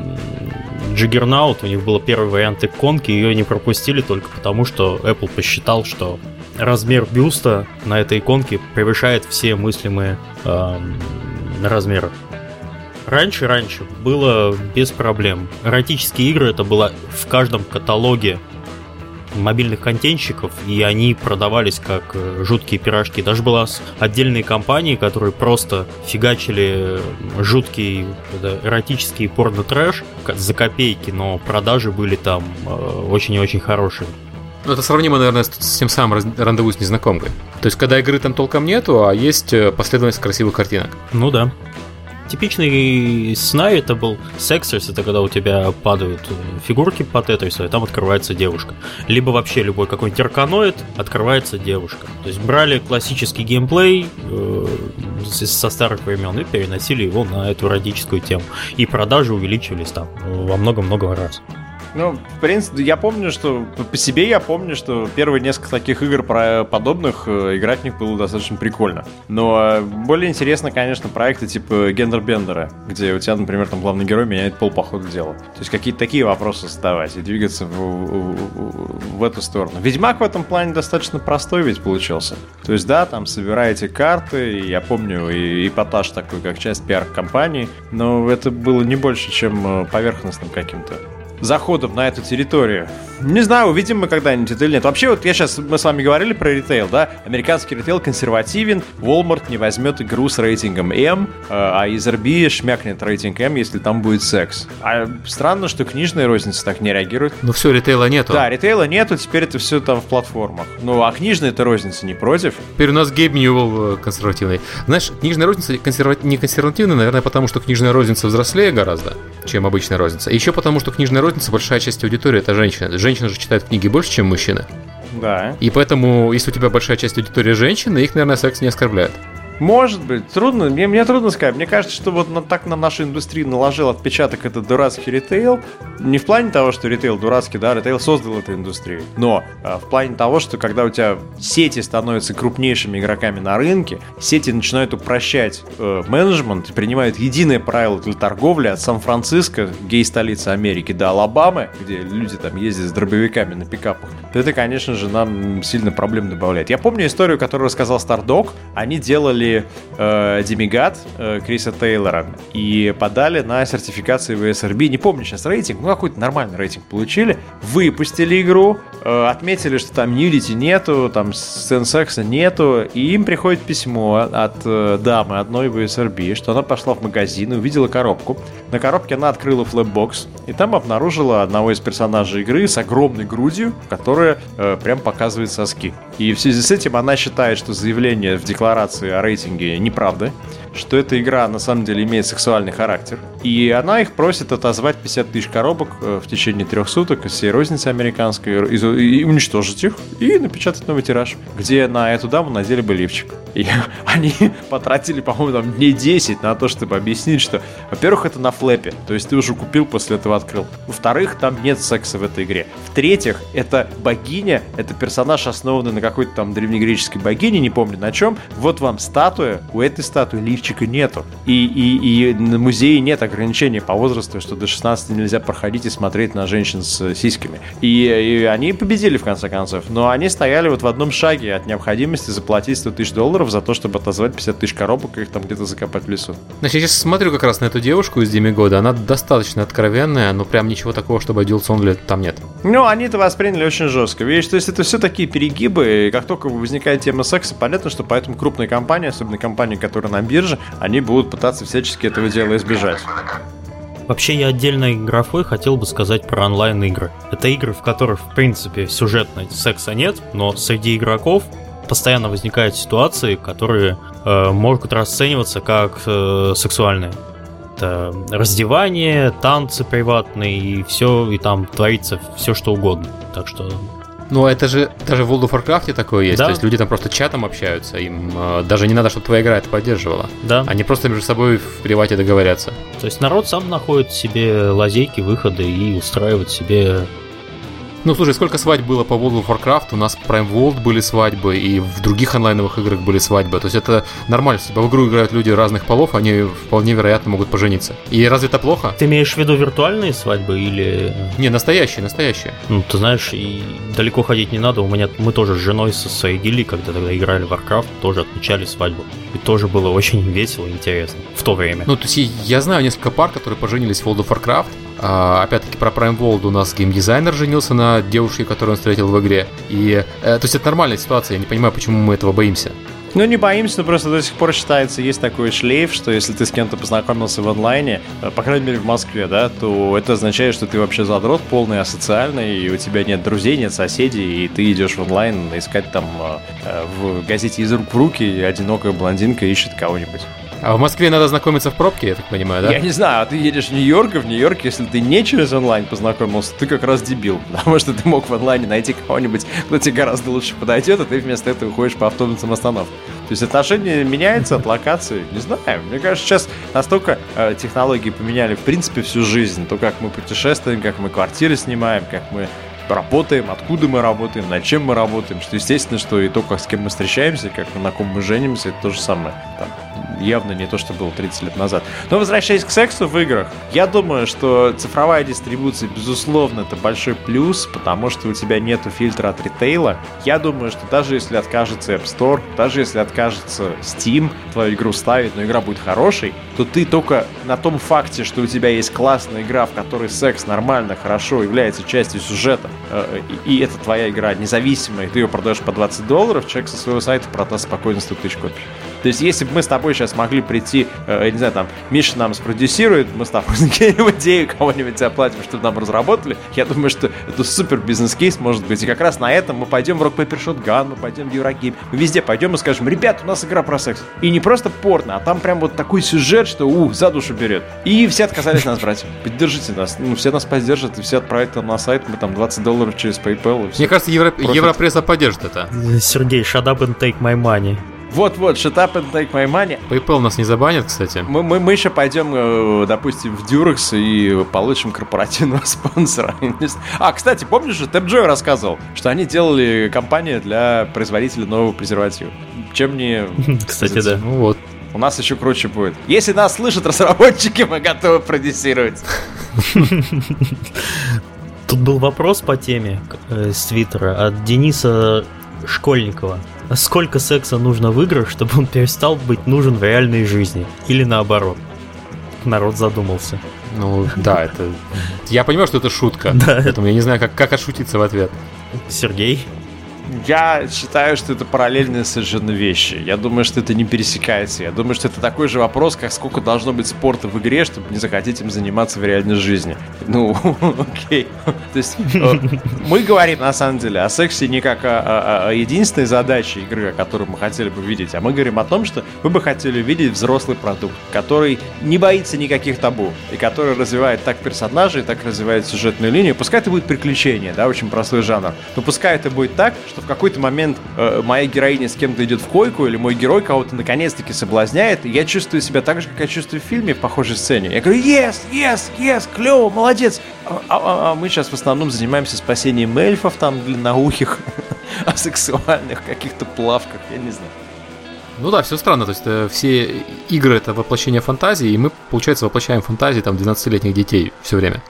Juggernaut, у них был первый вариант иконки, ее не пропустили только потому, что Apple посчитал, что размер бюста на этой иконке превышает все мыслимые э, размеры. Раньше-раньше было без проблем. Эротические игры это было в каждом каталоге мобильных контентщиков, и они продавались как э, жуткие пирожки. Даже была отдельные компании, которые просто фигачили жуткий эротический порно-трэш за копейки, но продажи были там э, очень и очень хорошие. Ну, это сравнимо, наверное, с тем самым рандеву с незнакомкой. То есть, когда игры там толком нету, а есть э, последовательность красивых картинок. Ну да. Типичный снай это был сексерс, это когда у тебя падают э, фигурки по тетрису, и там открывается девушка. Либо вообще любой какой-нибудь арканоид, открывается девушка. То есть брали классический геймплей э, со старых времен и переносили его на эту эротическую тему. И продажи увеличивались там во много-много раз. Ну, в принципе, я помню, что по себе я помню, что первые несколько таких игр про подобных э, играть в них было достаточно прикольно. Но более интересно, конечно, проекты типа Гендербендера, где у тебя, например, там главный герой меняет пол по ходу дела. То есть какие-то такие вопросы задавать и двигаться в, в, в эту сторону. Ведьмак в этом плане достаточно простой ведь получился. То есть, да, там собираете карты, я помню и эпатаж такой, как часть пиар-компании, но это было не больше, чем э, поверхностным каким-то заходом на эту территорию. Не знаю, увидим мы когда-нибудь это или нет. Вообще, вот я сейчас, мы с вами говорили про ритейл, да? Американский ритейл консервативен, Walmart не возьмет игру с рейтингом М, э, а из RB шмякнет рейтинг М, если там будет секс. А странно, что книжные розницы так не реагируют. Ну все, ритейла нету. Да, ритейла нету, теперь это все там в платформах. Ну, а книжные-то розницы не против. Теперь у нас Гейб Ньюэлл э, консервативный. Знаешь, книжная розница консерва... не консервативная, наверное, потому что книжная розница взрослее гораздо, чем обычная розница. Еще потому, что книжная розница большая часть аудитории это женщины. Женщины же читают книги больше, чем мужчины. Да. И поэтому, если у тебя большая часть аудитории женщины, их, наверное, секс не оскорбляет. Может быть, трудно, мне, мне трудно сказать. Мне кажется, что вот на, так на нашу индустрию наложил отпечаток этот дурацкий ритейл. Не в плане того, что ритейл дурацкий, да, ритейл создал эту индустрию. Но а, в плане того, что когда у тебя сети становятся крупнейшими игроками на рынке, сети начинают упрощать э, менеджмент и принимают единое правило для торговли от Сан-Франциско, гей-столицы Америки, до Алабамы, где люди там ездят с дробовиками на пикапах, то это, конечно же, нам сильно проблем добавляет. Я помню историю, которую рассказал Стардок. Они делали взяли э, Demigod э, Криса Тейлора и подали на сертификацию в ESRB. Не помню сейчас рейтинг, ну какой-то нормальный рейтинг получили. Выпустили игру, э, отметили, что там Nudity нету, там сцен секса нету, и им приходит письмо от э, дамы одной в ESRB, что она пошла в магазин и увидела коробку. На коробке она открыла flap box, и там обнаружила одного из персонажей игры с огромной грудью, которая э, прям показывает соски. И в связи с этим она считает, что заявление в декларации о рейтинге неправда, что эта игра на самом деле имеет сексуальный характер. И она их просит отозвать 50 тысяч коробок э, в течение трех суток из всей розницы американской и, и уничтожить их и напечатать новый тираж, где на эту даму надели бы лифчик. И они потратили, по-моему, там дней 10 на то, чтобы объяснить, что, во-первых, это на флэпе, то есть ты уже купил, после этого открыл. Во-вторых, там нет секса в этой игре. В-третьих, это богиня, это персонаж, основанный на какой-то там древнегреческой богине, не помню на чем. Вот вам статуя, у этой статуи лифчика нету. И, и, и на музее нет ограничений по возрасту, что до 16 нельзя проходить и смотреть на женщин с сиськами. И, и они победили в конце концов, но они стояли вот в одном шаге от необходимости заплатить 100 тысяч долларов за то, чтобы отозвать 50 тысяч коробок и их там где-то закопать в лесу. Значит, я сейчас смотрю как раз на эту девушку из Демигода, она достаточно откровенная, но прям ничего такого, чтобы Adults Only там нет. Ну, они это восприняли очень жестко. Видишь, то есть это все такие перегибы, и как только возникает тема секса, понятно, что поэтому крупные компании, особенно компании, которые на бирже, они будут пытаться всячески этого дела избежать. Вообще я отдельной графой хотел бы сказать про онлайн-игры. Это игры, в которых, в принципе, сюжетно секса нет, но среди игроков постоянно возникают ситуации, которые э, могут расцениваться как э, сексуальные. Это раздевание, танцы приватные и все, и там творится все что угодно. Так что ну, это же даже в World of Warcraft такое есть. Да. То есть люди там просто чатом общаются. Им э, даже не надо, чтобы твоя игра это поддерживала. Да. Они просто между собой в привате договорятся. То есть народ сам находит себе лазейки, выходы и устраивает себе ну, слушай, сколько свадьб было по World of Warcraft, у нас в Prime World были свадьбы, и в других онлайновых играх были свадьбы. То есть это нормально, если в игру играют люди разных полов, они вполне вероятно могут пожениться. И разве это плохо? Ты имеешь в виду виртуальные свадьбы или... Не, настоящие, настоящие. Ну, ты знаешь, и далеко ходить не надо. У меня мы тоже с женой со своей гильдии, когда тогда играли в Warcraft, тоже отмечали свадьбу. И тоже было очень весело и интересно в то время. Ну, то есть я знаю несколько пар, которые поженились в World of Warcraft, а, опять-таки про Prime World у нас геймдизайнер женился на девушке, которую он встретил в игре. И, э, то есть это нормальная ситуация, я не понимаю, почему мы этого боимся. Ну, не боимся, но просто до сих пор считается, есть такой шлейф, что если ты с кем-то познакомился в онлайне, э, по крайней мере в Москве, да, то это означает, что ты вообще задрот полный, асоциальный, и у тебя нет друзей, нет соседей, и ты идешь в онлайн искать там э, в газете из рук в руки, и одинокая блондинка ищет кого-нибудь. А в Москве надо знакомиться в пробке, я так понимаю, да? Я не знаю, а ты едешь в Нью-Йорк, и в Нью-Йорке, если ты не через онлайн познакомился, ты как раз дебил, потому что ты мог в онлайне найти кого-нибудь, кто тебе гораздо лучше подойдет, а ты вместо этого ходишь по автобусам остановке. То есть отношение меняется от локации, не знаю. Мне кажется, сейчас настолько э, технологии поменяли в принципе всю жизнь, то как мы путешествуем, как мы квартиры снимаем, как мы работаем, откуда мы работаем, над чем мы работаем, что естественно, что и то, как с кем мы встречаемся, как на ком мы женимся, это то же самое. Там, явно не то, что было 30 лет назад. Но возвращаясь к сексу в играх, я думаю, что цифровая дистрибуция, безусловно, это большой плюс, потому что у тебя нету фильтра от ритейла. Я думаю, что даже если откажется App Store, даже если откажется Steam твою игру ставить, но игра будет хорошей, то ты только на том факте, что у тебя есть классная игра, в которой секс нормально, хорошо является частью сюжета, э, и это твоя игра независимая, и ты ее продаешь по 20 долларов, человек со своего сайта продаст спокойно 100 тысяч копий. То есть, если бы мы с тобой сейчас могли прийти, э, я не знаю, там, Миша нам спродюсирует, мы с тобой закинем идею, кого-нибудь заплатим, чтобы нам разработали, я думаю, что это супер бизнес-кейс может быть. И как раз на этом мы пойдем в Rock Paper Shotgun, мы пойдем в Eurogame, мы везде пойдем и скажем, ребят, у нас игра про секс. И не просто порно, а там прям вот такой сюжет, что, у, за душу берет. И все отказались нас брать. Поддержите нас. Ну, все нас поддержат, и все отправят там на сайт, мы там 20 долларов через PayPal. Мне кажется, Евро... Европресса поддержит это. Сергей, shut up and take my money. Вот-вот, shut up and take my money. PayPal нас не забанит, кстати. Мы, мы, мы еще пойдем, э, допустим, в Durex и получим корпоративного спонсора. А, кстати, помнишь же, TapJoy рассказывал, что они делали компанию для производителя нового презерватива. Чем не... Кстати, да. Ну вот. У нас еще круче будет. Если нас слышат разработчики, мы готовы продюсировать. Тут был вопрос по теме э, с Твиттера от Дениса Школьникова. Сколько секса нужно в играх, чтобы он перестал быть нужен в реальной жизни? Или наоборот? Народ задумался. Ну, да, это... Я понимаю, что это шутка. Да. Поэтому я не знаю, как, как отшутиться в ответ. Сергей? Я считаю, что это параллельные совершенно вещи. Я думаю, что это не пересекается. Я думаю, что это такой же вопрос, как сколько должно быть спорта в игре, чтобы не захотеть им заниматься в реальной жизни. Ну, окей. То есть э, мы говорим, на самом деле, о сексе не как о, единственной задаче игры, которую мы хотели бы видеть, а мы говорим о том, что мы бы хотели видеть взрослый продукт, который не боится никаких табу, и который развивает так персонажей, так развивает сюжетную линию. Пускай это будет приключение, да, очень простой жанр, но пускай это будет так, что в какой-то момент э, моя героиня с кем-то идет в койку, или мой герой кого-то наконец-таки соблазняет, и я чувствую себя так же, как я чувствую в фильме в похожей сцене. Я говорю, yes, yes, yes, клево, молодец. А, а, а мы сейчас в основном занимаемся спасением эльфов, там, длинноухих, асексуальных каких-то плавках, я не знаю. Ну да, все странно, то есть э, все игры это воплощение фантазии, и мы, получается, воплощаем фантазии там 12-летних детей все время.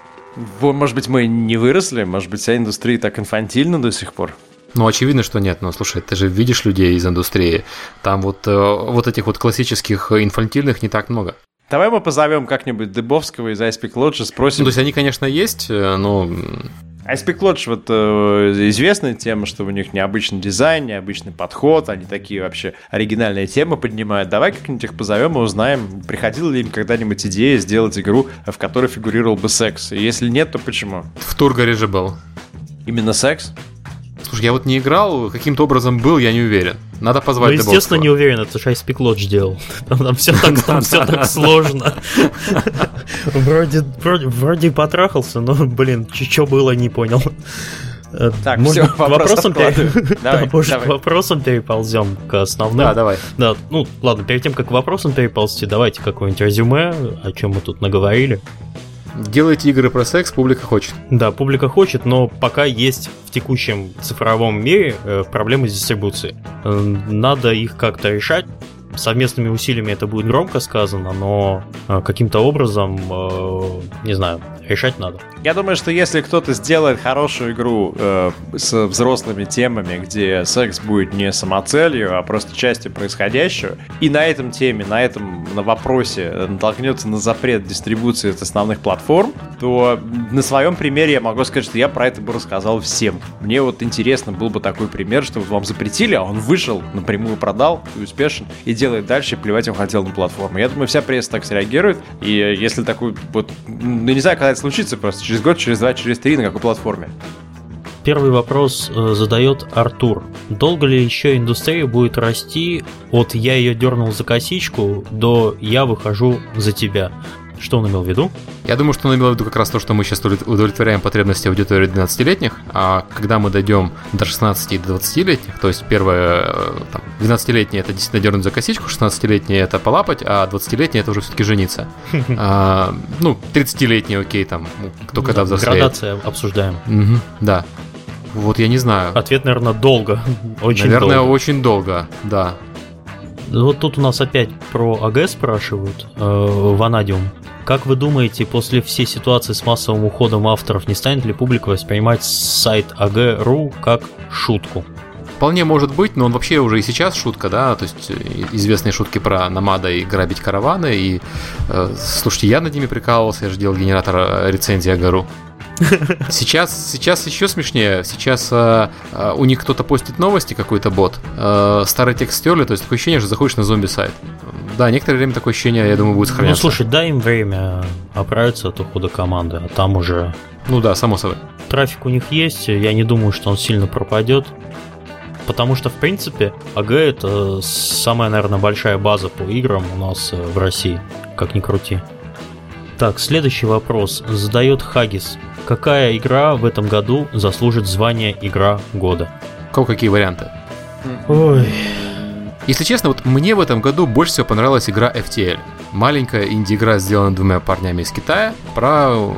Может быть, мы не выросли, может быть, вся индустрия так инфантильна до сих пор. Ну, очевидно, что нет. Но слушай, ты же видишь людей из индустрии. Там вот, э, вот этих вот классических инфантильных не так много. Давай мы позовем как-нибудь Дыбовского из Icepeak Lodge, спросим. Ну, то есть они, конечно, есть, э, но... Icepeak Lodge вот э, известная тема, что у них необычный дизайн, необычный подход, они такие вообще оригинальные темы поднимают. Давай как-нибудь их позовем и узнаем, приходила ли им когда-нибудь идея сделать игру, в которой фигурировал бы секс. И если нет, то почему? В Тургаре же был. Именно секс? Слушай, я вот не играл, каким-то образом был, я не уверен. Надо позвать Ну, естественно, не уверен, это же Ice Lodge делал. Там, там все так, там все так сложно. Вроде, вроде, вроде потрахался, но, блин, что было, не понял. Э, так, Может, все, к вопросам, пере... давай, да, давай. к вопросам переползем к основным. Да, давай. Да, ну, ладно, перед тем, как к вопросам переползти, давайте какое-нибудь резюме, о чем мы тут наговорили. Делайте игры про секс, публика хочет. Да, публика хочет, но пока есть в текущем цифровом мире э, проблемы с дистрибуцией. Э, надо их как-то решать. Совместными усилиями это будет громко сказано, но э, каким-то образом, не знаю, решать надо. Я думаю, что если кто-то сделает хорошую игру э, с взрослыми темами, где секс будет не самоцелью, а просто частью происходящего, и на этом теме, на этом на вопросе натолкнется на запрет дистрибуции от основных платформ, то на своем примере я могу сказать, что я про это бы рассказал всем. Мне вот интересно был бы такой пример, что вам запретили, а он вышел, напрямую продал и успешен, и делает дальше, и плевать он хотел на платформу. Я думаю, вся пресса так среагирует, и если такой вот, ну не знаю, когда это случится, просто через год, через два, через три, на какой платформе. Первый вопрос э, задает Артур. Долго ли еще индустрия будет расти от «я ее дернул за косичку» до «я выхожу за тебя»? Что он имел в виду? Я думаю, что он имел в виду как раз то, что мы сейчас удовлетворяем потребности аудитории 12-летних, а когда мы дойдем до 16 и до 20-летних, то есть первое, э, там, 12-летние это действительно дернуть за косичку, 16-летние это полапать, а 20-летние это уже все-таки жениться. А, ну, 30-летние, окей, там, ну, кто когда взрослеет. Градация обсуждаем. да. Вот я не знаю. Ответ, наверное, долго. Очень Наверное, долго. очень долго, да. Вот тут у нас опять про АГ спрашивают, э, Ванадиум. Как вы думаете, после всей ситуации с массовым уходом авторов, не станет ли публика воспринимать сайт АГ.ру как шутку? Вполне может быть, но он вообще уже и сейчас шутка, да, то есть э, известные шутки про намада и грабить караваны, и, э, слушайте, я над ними прикалывался, я же делал генератор э, рецензии Агару. Сейчас, сейчас еще смешнее. Сейчас э, э, у них кто-то постит новости, какой-то бот. Э, старый текст стерли, то есть такое ощущение, что заходишь на зомби-сайт. Да, некоторое время такое ощущение, я думаю, будет сохраняться. Ну, слушай, дай им время оправиться от ухода команды, а там уже... Ну да, само собой. Трафик у них есть, я не думаю, что он сильно пропадет. Потому что, в принципе, АГ это самая, наверное, большая база по играм у нас э, в России, как ни крути. Так, следующий вопрос задает Хагис. Какая игра в этом году заслужит звание Игра года? Кого какие варианты? Ой. Если честно, вот мне в этом году больше всего понравилась игра FTL. Маленькая инди-игра, сделана двумя парнями из Китая, про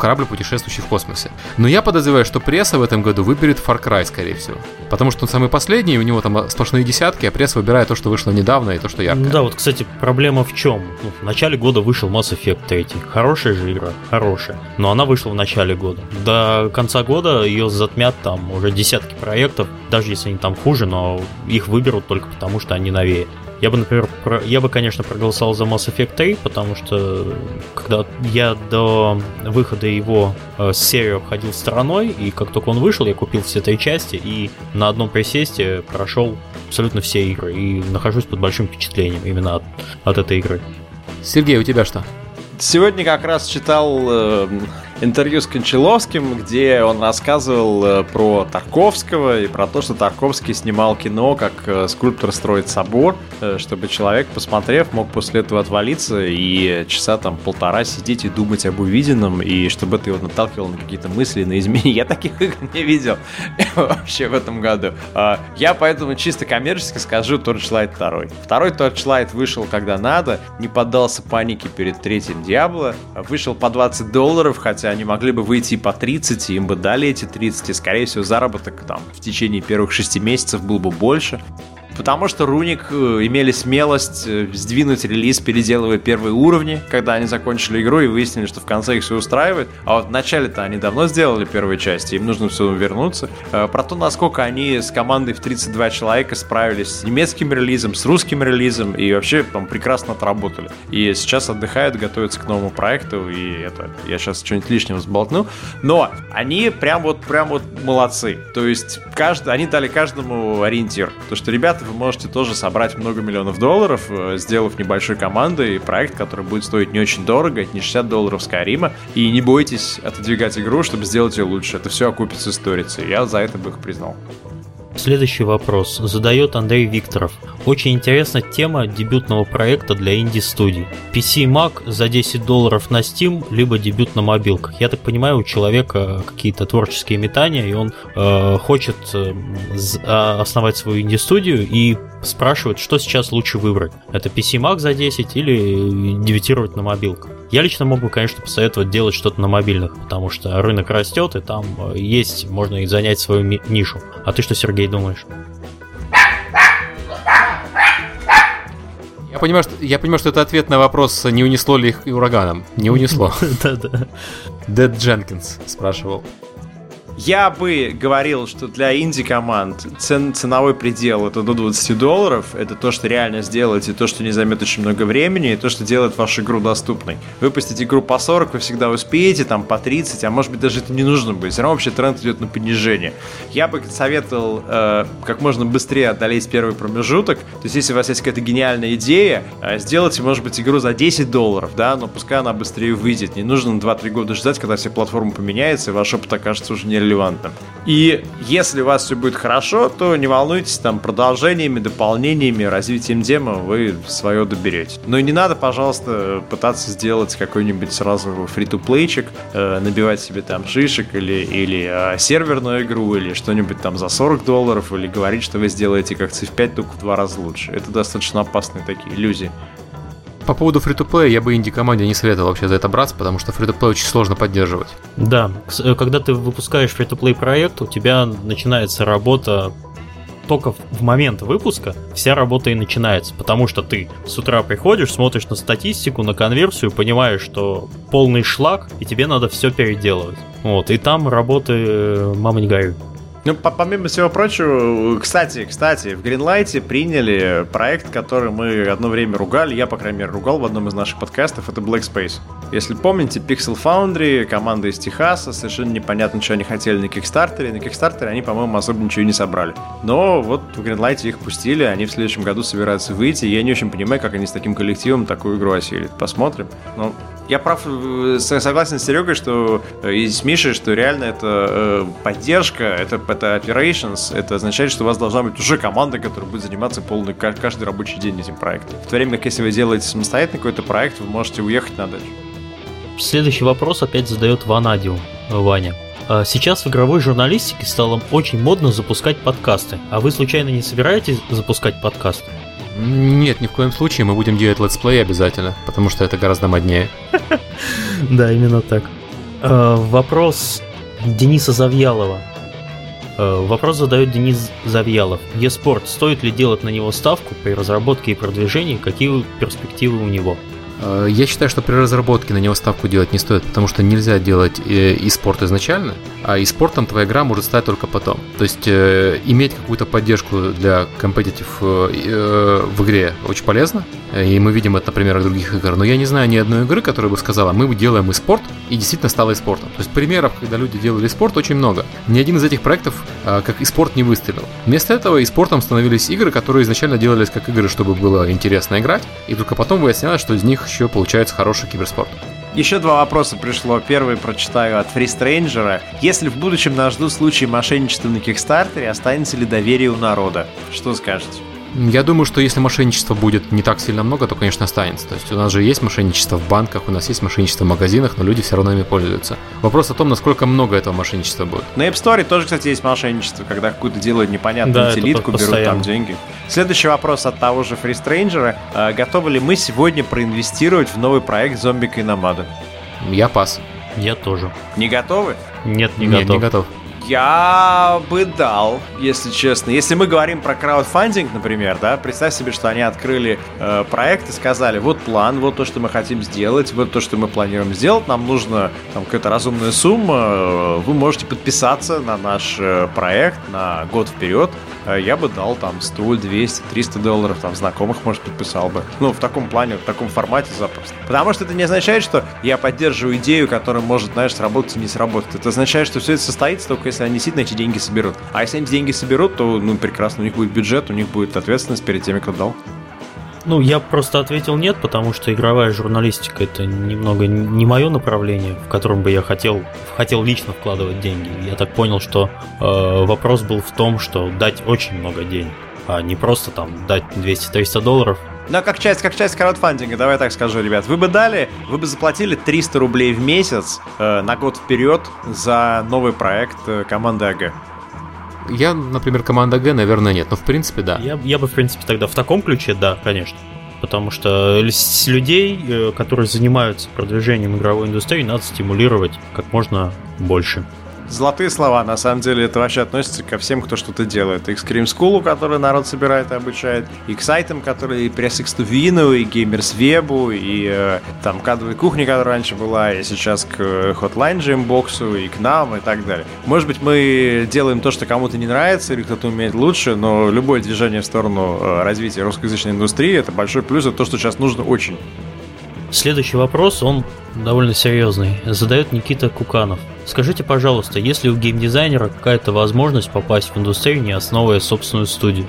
корабль, путешествующий в космосе. Но я подозреваю, что пресса в этом году выберет Far Cry, скорее всего. Потому что он самый последний, у него там сплошные десятки, а пресса выбирает то, что вышло недавно и то, что яркое. Да, вот, кстати, проблема в чем? Ну, в начале года вышел Mass Effect 3. Хорошая же игра, хорошая. Но она вышла в начале года. До конца года ее затмят там уже десятки проектов, даже если они там хуже, но их выберут только потому, что они новее. Я бы, например, про... я бы, конечно, проголосовал за Mass Effect 3, потому что когда я до выхода его э, серию обходил стороной, и как только он вышел, я купил все три части и на одном присесте прошел абсолютно все игры и нахожусь под большим впечатлением именно от, от этой игры. Сергей, у тебя что? Сегодня как раз читал э, интервью с Кончаловским, где он рассказывал э, про Тарковского и про то, что Тарковский снимал кино, как э, скульптор строит собор, э, чтобы человек, посмотрев, мог после этого отвалиться и часа там полтора сидеть и думать об увиденном, и чтобы это его наталкивало на какие-то мысли, на изменения. Я таких игр не видел вообще в этом году. А, я поэтому чисто коммерчески скажу Torchlight 2. Второй Torchlight вышел когда надо, не поддался панике перед третьим Диабло, вышел по 20 долларов, хотя они могли бы выйти по 30, им бы дали эти 30, и, скорее всего, заработок там в течение первых 6 месяцев был бы больше. Потому что Руник э, имели смелость э, сдвинуть релиз, переделывая первые уровни, когда они закончили игру и выяснили, что в конце их все устраивает. А вот в начале-то они давно сделали первые части, им нужно все вернуться. Э, про то, насколько они с командой в 32 человека справились с немецким релизом, с русским релизом и вообще там прекрасно отработали. И сейчас отдыхают, готовятся к новому проекту, и это, я сейчас что-нибудь лишнего сболтну. Но они прям вот, прям вот молодцы. То есть каждый, они дали каждому ориентир. То, что ребята вы можете тоже собрать много миллионов долларов, э, сделав небольшой командой проект, который будет стоить не очень дорого, не 60 долларов Скайрима, и не бойтесь отодвигать игру, чтобы сделать ее лучше. Это все окупится сторицей. Я за это бы их признал. Следующий вопрос задает Андрей Викторов. Очень интересна тема дебютного проекта для инди-студий. PC и Mac за 10 долларов на Steam, либо дебют на мобилках. Я так понимаю, у человека какие-то творческие метания, и он э, хочет э, а, основать свою инди-студию и спрашивает, что сейчас лучше выбрать. Это PC Mac за 10 или дебютировать на мобилках. Я лично мог бы, конечно, посоветовать делать что-то на мобильных, потому что рынок растет, и там э, есть, можно и занять свою нишу. А ты что, Сергей, думаешь? Я понимаю, что, я понимаю, что это ответ на вопрос, не унесло ли их ураганом. Не унесло. Да-да. Дэд Дженкинс спрашивал. Я бы говорил, что для инди-команд цен, ценовой предел это до 20 долларов. Это то, что реально сделаете, то, что не займет очень много времени, и то, что делает вашу игру доступной. Выпустить игру по 40 вы всегда успеете, там по 30, а может быть даже это не нужно будет. Все равно вообще тренд идет на понижение. Я бы советовал э, как можно быстрее одолеть первый промежуток. То есть, если у вас есть какая-то гениальная идея, э, сделайте, может быть, игру за 10 долларов, да, но пускай она быстрее выйдет. Не нужно 2-3 года ждать, когда все платформы поменяются, и ваш опыт окажется уже не релевантным. И если у вас все будет хорошо, то не волнуйтесь, там продолжениями, дополнениями, развитием демо вы свое доберете. Но не надо, пожалуйста, пытаться сделать какой-нибудь сразу фри-то-плейчик, э, набивать себе там шишек или, или э, серверную игру, или что-нибудь там за 40 долларов, или говорить, что вы сделаете как Civ5, только в два раза лучше. Это достаточно опасные такие иллюзии. По поводу фри то я бы инди-команде не советовал вообще за это браться, потому что фри то очень сложно поддерживать. Да, э, когда ты выпускаешь фри то проект, у тебя начинается работа только в момент выпуска вся работа и начинается, потому что ты с утра приходишь, смотришь на статистику, на конверсию, понимаешь, что полный шлак, и тебе надо все переделывать. Вот, и там работы э, мама не горюй. Ну, помимо всего прочего, кстати, кстати, в Greenlight приняли проект, который мы одно время ругали, я, по крайней мере, ругал в одном из наших подкастов, это Black Space. Если помните, Pixel Foundry, команда из Техаса, совершенно непонятно, что они хотели на Кикстартере. На Кикстартере они, по-моему, особо ничего не собрали. Но вот в Greenlight их пустили, они в следующем году собираются выйти. Я не очень понимаю, как они с таким коллективом такую игру осилят. Посмотрим. Но я прав, э, согласен с Серегой, что э, и с Мишей, что реально это э, поддержка, это, это operations, это означает, что у вас должна быть уже команда, которая будет заниматься полный каждый рабочий день этим проектом. В то время как если вы делаете самостоятельно какой-то проект, вы можете уехать на дачу. Следующий вопрос опять задает Ванадиум, Ваня. А сейчас в игровой журналистике стало очень модно запускать подкасты. А вы случайно не собираетесь запускать подкасты? Нет, ни в коем случае мы будем делать летсплей обязательно, потому что это гораздо моднее. Да, именно так. А, вопрос Дениса Завьялова. А, вопрос задает Денис Завьялов. eSport, стоит ли делать на него ставку при разработке и продвижении? Какие перспективы у него? Э, я считаю, что при разработке на него ставку делать не стоит, потому что нельзя делать э, и спорт изначально, а и спортом твоя игра может стать только потом. То есть э, иметь какую-то поддержку для компетитив в игре очень полезно, и мы видим это на примерах других игр. Но я не знаю ни одной игры, которая бы сказала, мы делаем и спорт, и действительно стало спортом. То есть примеров, когда люди делали спорт, очень много. Ни один из этих проектов э, как и спорт не выстрелил. Вместо этого и спортом становились игры, которые изначально делались как игры, чтобы было интересно играть, и только потом выяснялось, что из них еще получается хороший киберспорт. Еще два вопроса пришло. Первый прочитаю от Фристрейнджера. Если в будущем нас ждут случаи мошенничества на Kickstarter е, останется ли доверие у народа? Что скажете? Я думаю, что если мошенничества будет не так сильно много, то, конечно, останется. То есть у нас же есть мошенничество в банках, у нас есть мошенничество в магазинах, но люди все равно ими пользуются. Вопрос о том, насколько много этого мошенничества будет. На App Store тоже, кстати, есть мошенничество, когда какую-то делают непонятную да, утилитку, берут там деньги. Следующий вопрос от того же Фристрейнджера. А, готовы ли мы сегодня проинвестировать в новый проект Зомбика и Намада? Я пас. Я тоже. Не готовы? Нет, не Нет, готов. не готов. Я бы дал, если честно. Если мы говорим про краудфандинг, например, да, представь себе, что они открыли э, проект и сказали, вот план, вот то, что мы хотим сделать, вот то, что мы планируем сделать, нам нужно там какая-то разумная сумма, э, вы можете подписаться на наш э, проект на год вперед, э, я бы дал там 100, 200, 300 долларов, там знакомых, может, подписал бы. Ну, в таком плане, в таком формате запросто. Потому что это не означает, что я поддерживаю идею, которая может, знаешь, сработать и не сработать. Это означает, что все это состоится только если они действительно эти деньги соберут. А если они деньги соберут, то, ну, прекрасно, у них будет бюджет, у них будет ответственность перед теми, кто дал. Ну, я просто ответил нет, потому что игровая журналистика это немного не мое направление, в котором бы я хотел, хотел лично вкладывать деньги. Я так понял, что э, вопрос был в том, что дать очень много денег, а не просто там дать 200-300 долларов. Но как часть, как часть краудфандинга, давай так скажу, ребят, вы бы дали, вы бы заплатили 300 рублей в месяц э, на год вперед за новый проект э, команды АГ. Я, например, команда Г, наверное, нет, но в принципе, да. Я, я бы, в принципе, тогда в таком ключе, да, конечно. Потому что с людей, э, которые занимаются продвижением игровой индустрии, надо стимулировать как можно больше. Золотые слова. На самом деле это вообще относится ко всем, кто что-то делает. И к Scream School, который народ собирает и обучает, и к сайтам, которые и Vino, и Web, и э, там кадровой кухни, которая раньше была, и сейчас к э, Hotline Jambox, и к нам, и так далее. Может быть, мы делаем то, что кому-то не нравится, или кто-то умеет лучше, но любое движение в сторону э, развития русскоязычной индустрии это большой плюс, это то, что сейчас нужно очень. Следующий вопрос, он довольно серьезный. Задает Никита Куканов. Скажите, пожалуйста, есть ли у геймдизайнера какая-то возможность попасть в индустрию, не основывая собственную студию?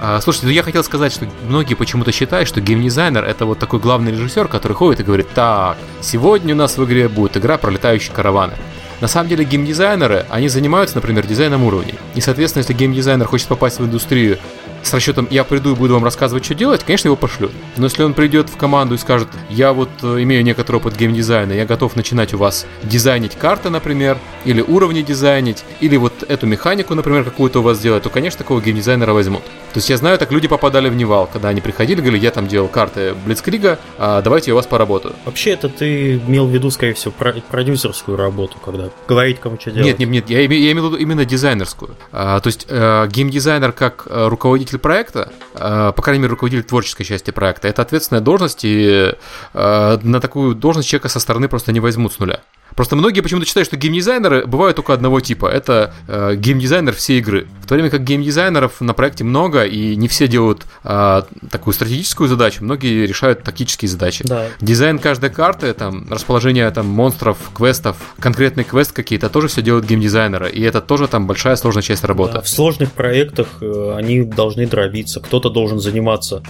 А, слушайте, ну я хотел сказать, что многие почему-то считают, что геймдизайнер это вот такой главный режиссер, который ходит и говорит, так, сегодня у нас в игре будет игра про летающие караваны. На самом деле геймдизайнеры, они занимаются, например, дизайном уровней. И, соответственно, если геймдизайнер хочет попасть в индустрию с расчетом «я приду и буду вам рассказывать, что делать», конечно, его пошлют. Но если он придет в команду и скажет «я вот э, имею некоторый опыт геймдизайна, я готов начинать у вас дизайнить карты, например, или уровни дизайнить, или вот эту механику, например, какую-то у вас делать», то, конечно, такого геймдизайнера возьмут. То есть я знаю, так люди попадали в Нивал, когда они приходили, говорили «я там делал карты Блицкрига, а давайте я у вас поработаю». Вообще, это ты имел в виду, скорее всего, продюсерскую работу, когда говорить кому что делать. Нет, нет, нет, я, я имел в виду именно дизайнерскую. А, то есть э, геймдизайнер как э, руководитель руководитель проекта, э, по крайней мере, руководитель творческой части проекта, это ответственная должность, и э, на такую должность человека со стороны просто не возьмут с нуля. Просто многие почему-то считают, что геймдизайнеры бывают только одного типа. Это э, геймдизайнер всей игры. В то время как геймдизайнеров на проекте много, и не все делают э, такую стратегическую задачу, многие решают тактические задачи. Да. Дизайн каждой карты, там, расположение там, монстров, квестов, конкретный квест какие-то, тоже все делают геймдизайнеры. И это тоже там большая сложная часть работы. Да, в сложных проектах э, они должны дробиться. Кто-то должен заниматься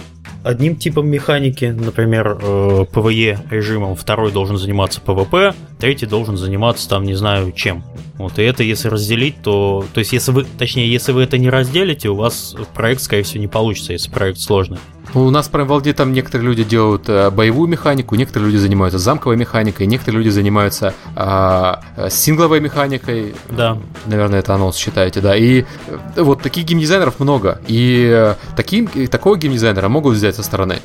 одним типом механики, например, э, PvE режимом, второй должен заниматься PvP, третий должен заниматься там, не знаю, чем. Вот, и это если разделить, то... То есть, если вы... Точнее, если вы это не разделите, у вас проект, скорее всего, не получится, если проект сложный. У нас прям в Валде там некоторые люди делают э, боевую механику, некоторые люди занимаются замковой механикой, некоторые люди занимаются э, сингловой механикой. Да. Наверное, это анонс считаете, да. И э, вот таких геймдизайнеров много. И э, таким, такого геймдизайнера могут взять со стороны.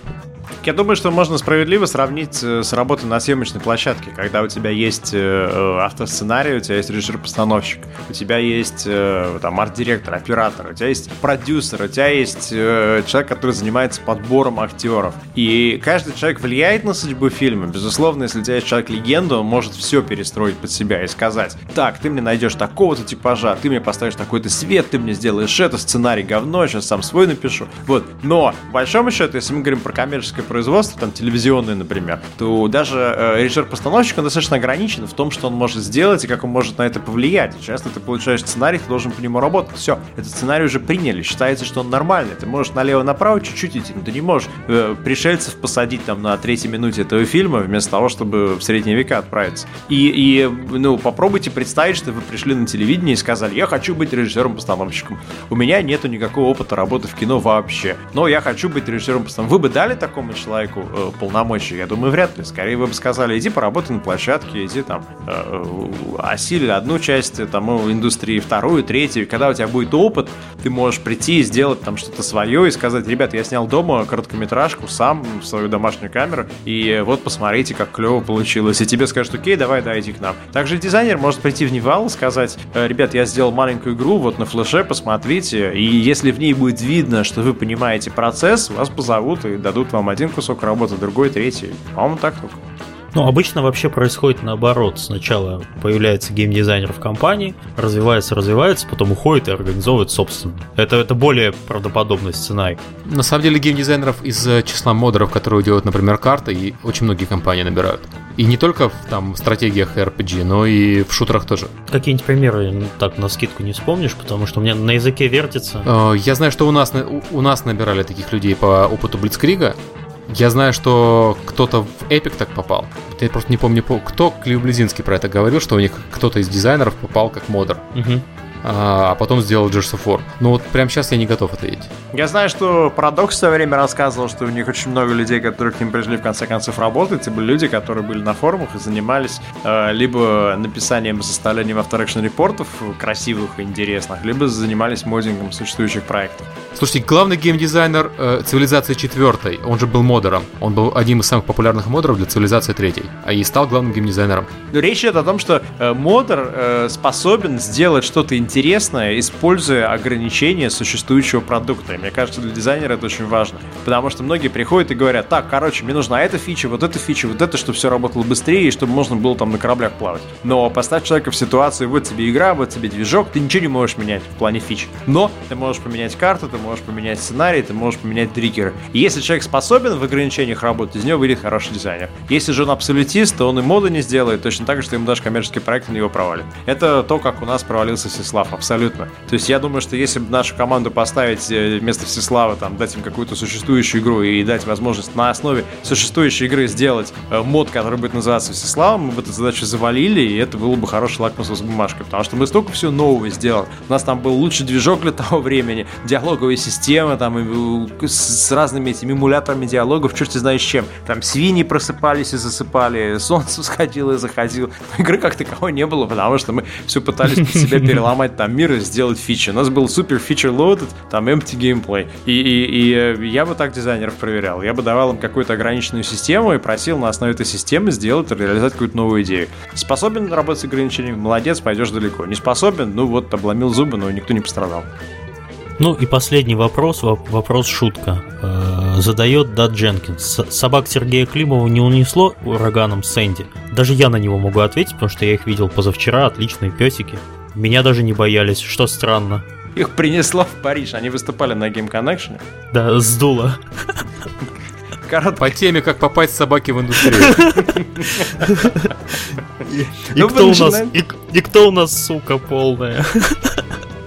Я думаю, что можно справедливо сравнить э, с работой на съемочной площадке, когда у тебя есть э, э, автосценарий, у тебя есть режиссер-постановщик, у тебя есть там арт-директор, оператор, у тебя есть продюсер, у тебя есть человек, который занимается подбором актеров. И каждый человек влияет на судьбу фильма. Безусловно, если у тебя есть человек-легенда, он может все перестроить под себя и сказать, так, ты мне найдешь такого-то типажа, ты мне поставишь такой-то свет, ты мне сделаешь это, сценарий говно, сейчас сам свой напишу. Вот. Но, по большому счету, если мы говорим про коммерческое производства, там телевизионные, например, то даже э, режиссер-постановщик, он достаточно ограничен в том, что он может сделать и как он может на это повлиять. Часто ты получаешь сценарий, ты должен по нему работать. Все, этот сценарий уже приняли, считается, что он нормальный. Ты можешь налево-направо чуть-чуть идти, но ты не можешь э, пришельцев посадить там на третьей минуте этого фильма вместо того, чтобы в средние века отправиться. И, и ну, попробуйте представить, что вы пришли на телевидение и сказали, я хочу быть режиссером-постановщиком. У меня нету никакого опыта работы в кино вообще, но я хочу быть режиссером-постановщиком. Вы бы дали такому человеку э, полномочия? Я думаю, вряд ли. Скорее вы бы сказали, иди поработай на площадке, иди там э, осили одну часть э, там, индустрии, вторую, третью. Когда у тебя будет опыт, ты можешь прийти и сделать там что-то свое и сказать, ребят, я снял дома короткометражку сам в свою домашнюю камеру, и вот посмотрите, как клево получилось. И тебе скажут, окей, давай, дайте к нам. Также дизайнер может прийти в Нивал и сказать, «Э, ребят, я сделал маленькую игру, вот на флеше, посмотрите, и если в ней будет видно, что вы понимаете процесс, вас позовут и дадут вам один кусок работы, другой, третий. По-моему, так только. Ну, обычно вообще происходит наоборот. Сначала появляется геймдизайнер в компании, развивается, развивается, потом уходит и организовывает собственно. Это, это более правдоподобный сценарий. На самом деле геймдизайнеров из э, числа модеров, которые делают, например, карты, и очень многие компании набирают. И не только в там, стратегиях RPG, но и в шутерах тоже. Какие-нибудь примеры ну, так на скидку не вспомнишь, потому что у меня на языке вертится. Э, я знаю, что у нас, у нас набирали таких людей по опыту Блицкрига, я знаю, что кто-то в Epic так попал. Я просто не помню, кто Клив Близинский про это говорил, что у них кто-то из дизайнеров попал как модер. Угу. А, потом сделал Gears of War. Но вот прямо сейчас я не готов это видеть. Я знаю, что Парадокс в свое время рассказывал, что у них очень много людей, которые к ним пришли в конце концов работать. Это были люди, которые были на форумах и занимались э, либо написанием и составлением авторекшн репортов красивых и интересных, либо занимались моддингом существующих проектов. Слушайте, главный геймдизайнер э, цивилизации 4, он же был модером. Он был одним из самых популярных модеров для цивилизации 3, а и стал главным геймдизайнером. Но речь идет о том, что э, модер э, способен сделать что-то интересное, используя ограничения существующего продукта. И мне кажется, для дизайнера это очень важно. Потому что многие приходят и говорят, так, короче, мне нужна эта фича, вот эта фича, вот это, чтобы все работало быстрее, и чтобы можно было там на кораблях плавать. Но поставь человека в ситуацию, вот тебе игра, вот тебе движок, ты ничего не можешь менять в плане фич. Но ты можешь поменять карту, ты можешь поменять сценарий, ты можешь поменять триггеры. И если человек способен в ограничениях работать, из него выйдет хороший дизайнер. Если же он абсолютист, то он и моды не сделает, точно так же, что ему даже коммерческий проект на него провалит. Это то, как у нас провалился Всеслав, абсолютно. То есть я думаю, что если бы нашу команду поставить э, вместо Всеслава, там, дать им какую-то существующую игру и дать возможность на основе существующей игры сделать э, мод, который будет называться Всеславом, мы бы эту задачу завалили, и это было бы хороший лакмусовой бумажкой, потому что мы столько всего нового сделали. У нас там был лучший движок для того времени, диалоговая система, там, с, с разными этими эмуляторами диалогов, черти знаешь чем. Там свиньи просыпались и засыпали, солнце сходило и заходило. Игры как таковой не было, потому что мы все пытались под себя переломать там мир и сделать фичи. У нас был супер фичер loaded, там empty gameplay. И, и, и э, я бы так дизайнеров проверял. Я бы давал им какую-то ограниченную систему и просил на основе этой системы сделать, реализовать какую-то новую идею. Способен работать с ограничениями? Молодец, пойдешь далеко. Не способен? Ну вот, обломил зубы, но никто не пострадал. Ну и последний вопрос, вопрос-шутка. Э, задает Дат Дженкинс. Собак Сергея Климова не унесло ураганом Сэнди? Даже я на него могу ответить, потому что я их видел позавчера, отличные песики. Меня даже не боялись, что странно. Их принесло в Париж, они выступали на Game Connection. Да, сдуло. Корот... По теме, как попасть собаки в индустрию. И кто у нас, сука, полная?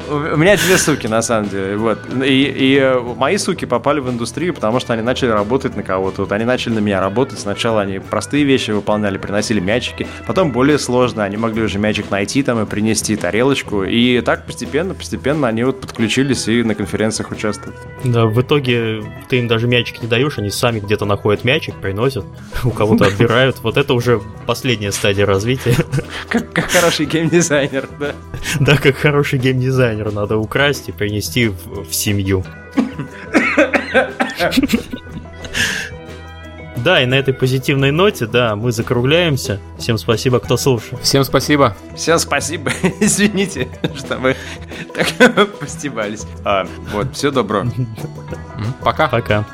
У меня две суки, на самом деле. Вот. И, и э, мои суки попали в индустрию, потому что они начали работать на кого-то. Вот они начали на меня работать. Сначала они простые вещи выполняли, приносили мячики. Потом более сложно. Они могли уже мячик найти там и принести тарелочку. И так постепенно, постепенно они вот подключились и на конференциях участвуют. Да, в итоге ты им даже мячик не даешь, они сами где-то находят мячик, приносят, у кого-то отбирают. Вот это уже последняя стадия развития. Как, как хороший геймдизайнер, да? Да, как хороший геймдизайнер дизайнера надо украсть и принести в, в семью. Да, и на этой позитивной ноте, да, мы закругляемся. Всем спасибо, кто слушал. Всем спасибо. Всем спасибо. Извините, что мы так постебались. А, вот, все добро. Пока. Пока.